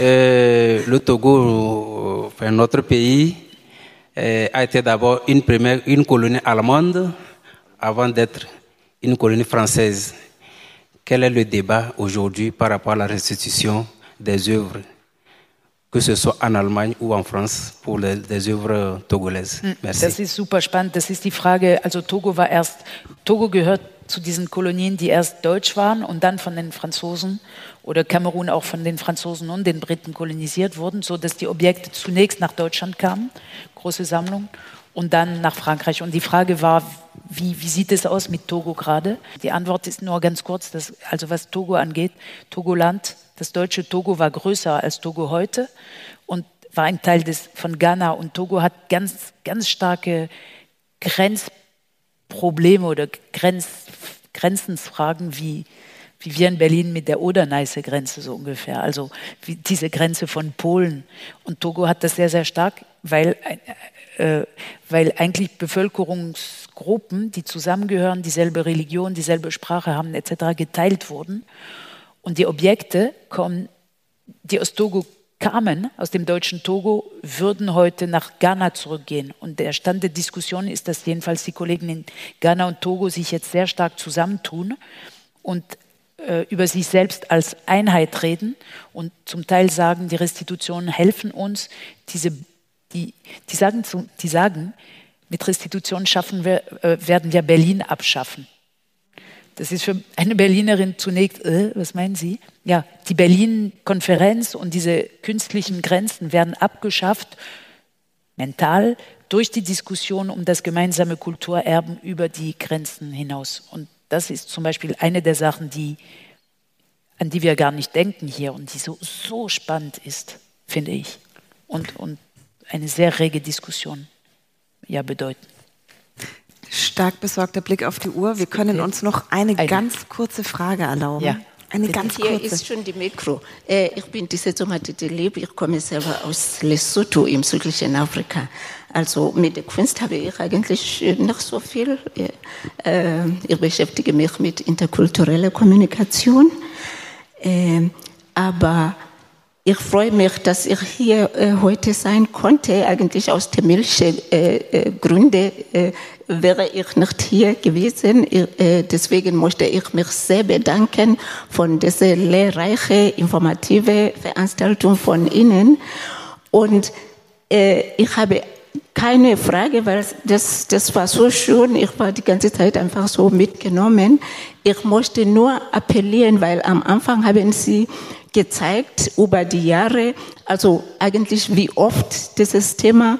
Le Togo, enfin, notre pays, a été d'abord une, première, une colonie allemande avant d'être une colonie française. Quel est le débat aujourd'hui par rapport à la restitution des œuvres, que ce soit en Allemagne ou en France, pour les, des œuvres togolaises? Hm, Merci. Das ist super spannend. Das ist die Frage. Also Togo war erst, Togo gehört zu diesen Kolonien, die erst deutsch waren und dann von den Franzosen oder Kamerun auch von den Franzosen und den Briten kolonisiert wurden, so dass die Objekte zunächst nach Deutschland kamen, große Sammlung, und dann nach Frankreich. Und die Frage war, wie, wie sieht es aus mit Togo gerade? Die Antwort ist nur ganz kurz, dass, also was Togo angeht, Togoland, das deutsche Togo war größer als Togo heute und war ein Teil des, von Ghana und Togo hat ganz, ganz starke Grenzprobleme oder Grenz, Grenzensfragen wie wie wir in Berlin mit der Oder-Neiße-Grenze so ungefähr, also diese Grenze von Polen. Und Togo hat das sehr, sehr stark, weil, äh, weil eigentlich Bevölkerungsgruppen, die zusammengehören, dieselbe Religion, dieselbe Sprache haben etc., geteilt wurden. Und die Objekte kommen, die aus Togo kamen aus dem deutschen Togo, würden heute nach Ghana zurückgehen. Und der Stand der Diskussion ist, dass jedenfalls die Kollegen in Ghana und Togo sich jetzt sehr stark zusammentun und äh, über sich selbst als Einheit reden und zum Teil sagen, die Restitutionen helfen uns, diese, die, die, sagen, die sagen, mit Restitution schaffen wir, äh, werden wir Berlin abschaffen. Das ist für eine Berlinerin zunächst, äh, was meinen Sie? Ja, die Berlin-Konferenz und diese künstlichen Grenzen werden abgeschafft, mental, durch die Diskussion um das gemeinsame Kulturerben über die Grenzen hinaus. Und das ist zum Beispiel eine der Sachen, die, an die wir gar nicht denken hier und die so, so spannend ist, finde ich. Und, und eine sehr rege Diskussion ja bedeuten stark besorgter Blick auf die Uhr. Wir können uns noch eine, eine. ganz kurze Frage erlauben. Ja. Eine ganz Hier kurze. ist schon die Mikro. Äh, ich bin diese Tomate Delib. Ich komme selber aus Lesotho im südlichen Afrika. Also mit der Kunst habe ich eigentlich nicht so viel. Äh, ich beschäftige mich mit interkultureller Kommunikation. Äh, aber ich freue mich, dass ich hier äh, heute sein konnte. Eigentlich aus tamilischen äh, äh, Gründen äh, wäre ich nicht hier gewesen. Äh, deswegen möchte ich mich sehr bedanken von dieser lehrreichen, informative Veranstaltung von Ihnen. Und äh, ich habe keine Frage, weil das, das war so schön. Ich war die ganze Zeit einfach so mitgenommen. Ich möchte nur appellieren, weil am Anfang haben Sie gezeigt über die Jahre, also eigentlich wie oft dieses Thema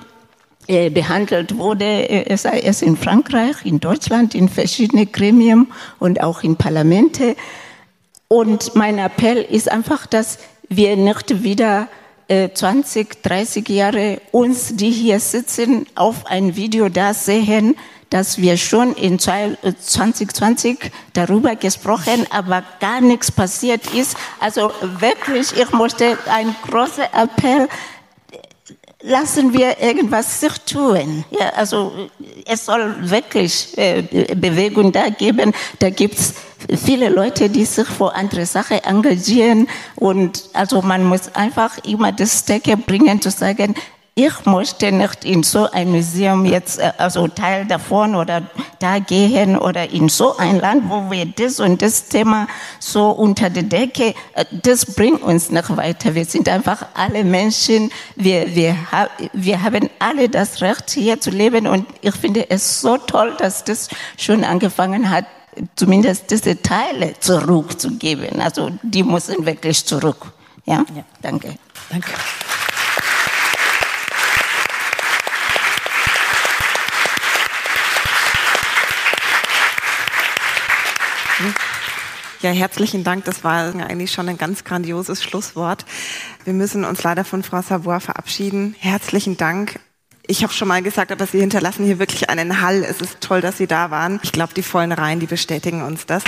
äh, behandelt wurde, äh, sei es in Frankreich, in Deutschland, in verschiedenen Gremien und auch in Parlamente. Und mein Appell ist einfach, dass wir nicht wieder 20, äh, 30 Jahre uns, die hier sitzen, auf ein Video da sehen, dass wir schon in 2020 darüber gesprochen, aber gar nichts passiert ist. Also wirklich, ich möchte einen großen Appell lassen wir irgendwas sich tun. Ja, also es soll wirklich äh, Bewegung da geben. Da gibt's viele Leute, die sich für andere Sachen engagieren. Und also man muss einfach immer das Stecke bringen, zu sagen, ich möchte nicht in so ein Museum jetzt, äh, also Teil davon oder da gehen oder in so ein Land, wo wir das und das Thema so unter der Decke, äh, das bringt uns nicht weiter. Wir sind einfach alle Menschen, wir, wir, wir haben alle das Recht hier zu leben und ich finde es so toll, dass das schon angefangen hat, zumindest diese Teile zurückzugeben. Also die müssen wirklich zurück. Ja, ja. danke. Danke. Ja, herzlichen Dank. Das war eigentlich schon ein ganz grandioses Schlusswort. Wir müssen uns leider von Frau Savoy verabschieden. Herzlichen Dank. Ich habe schon mal gesagt, aber Sie hinterlassen hier wirklich einen Hall. Es ist toll, dass Sie da waren. Ich glaube, die vollen Reihen, die bestätigen uns das.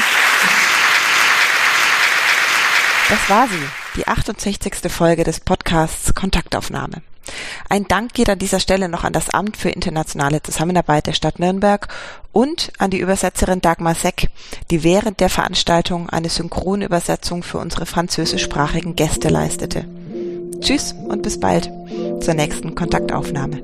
Das war sie, die 68. Folge des Podcasts Kontaktaufnahme. Ein Dank geht an dieser Stelle noch an das Amt für internationale Zusammenarbeit der Stadt Nürnberg und an die Übersetzerin Dagmar Seck, die während der Veranstaltung eine Synchronübersetzung für unsere französischsprachigen Gäste leistete. Tschüss und bis bald zur nächsten Kontaktaufnahme.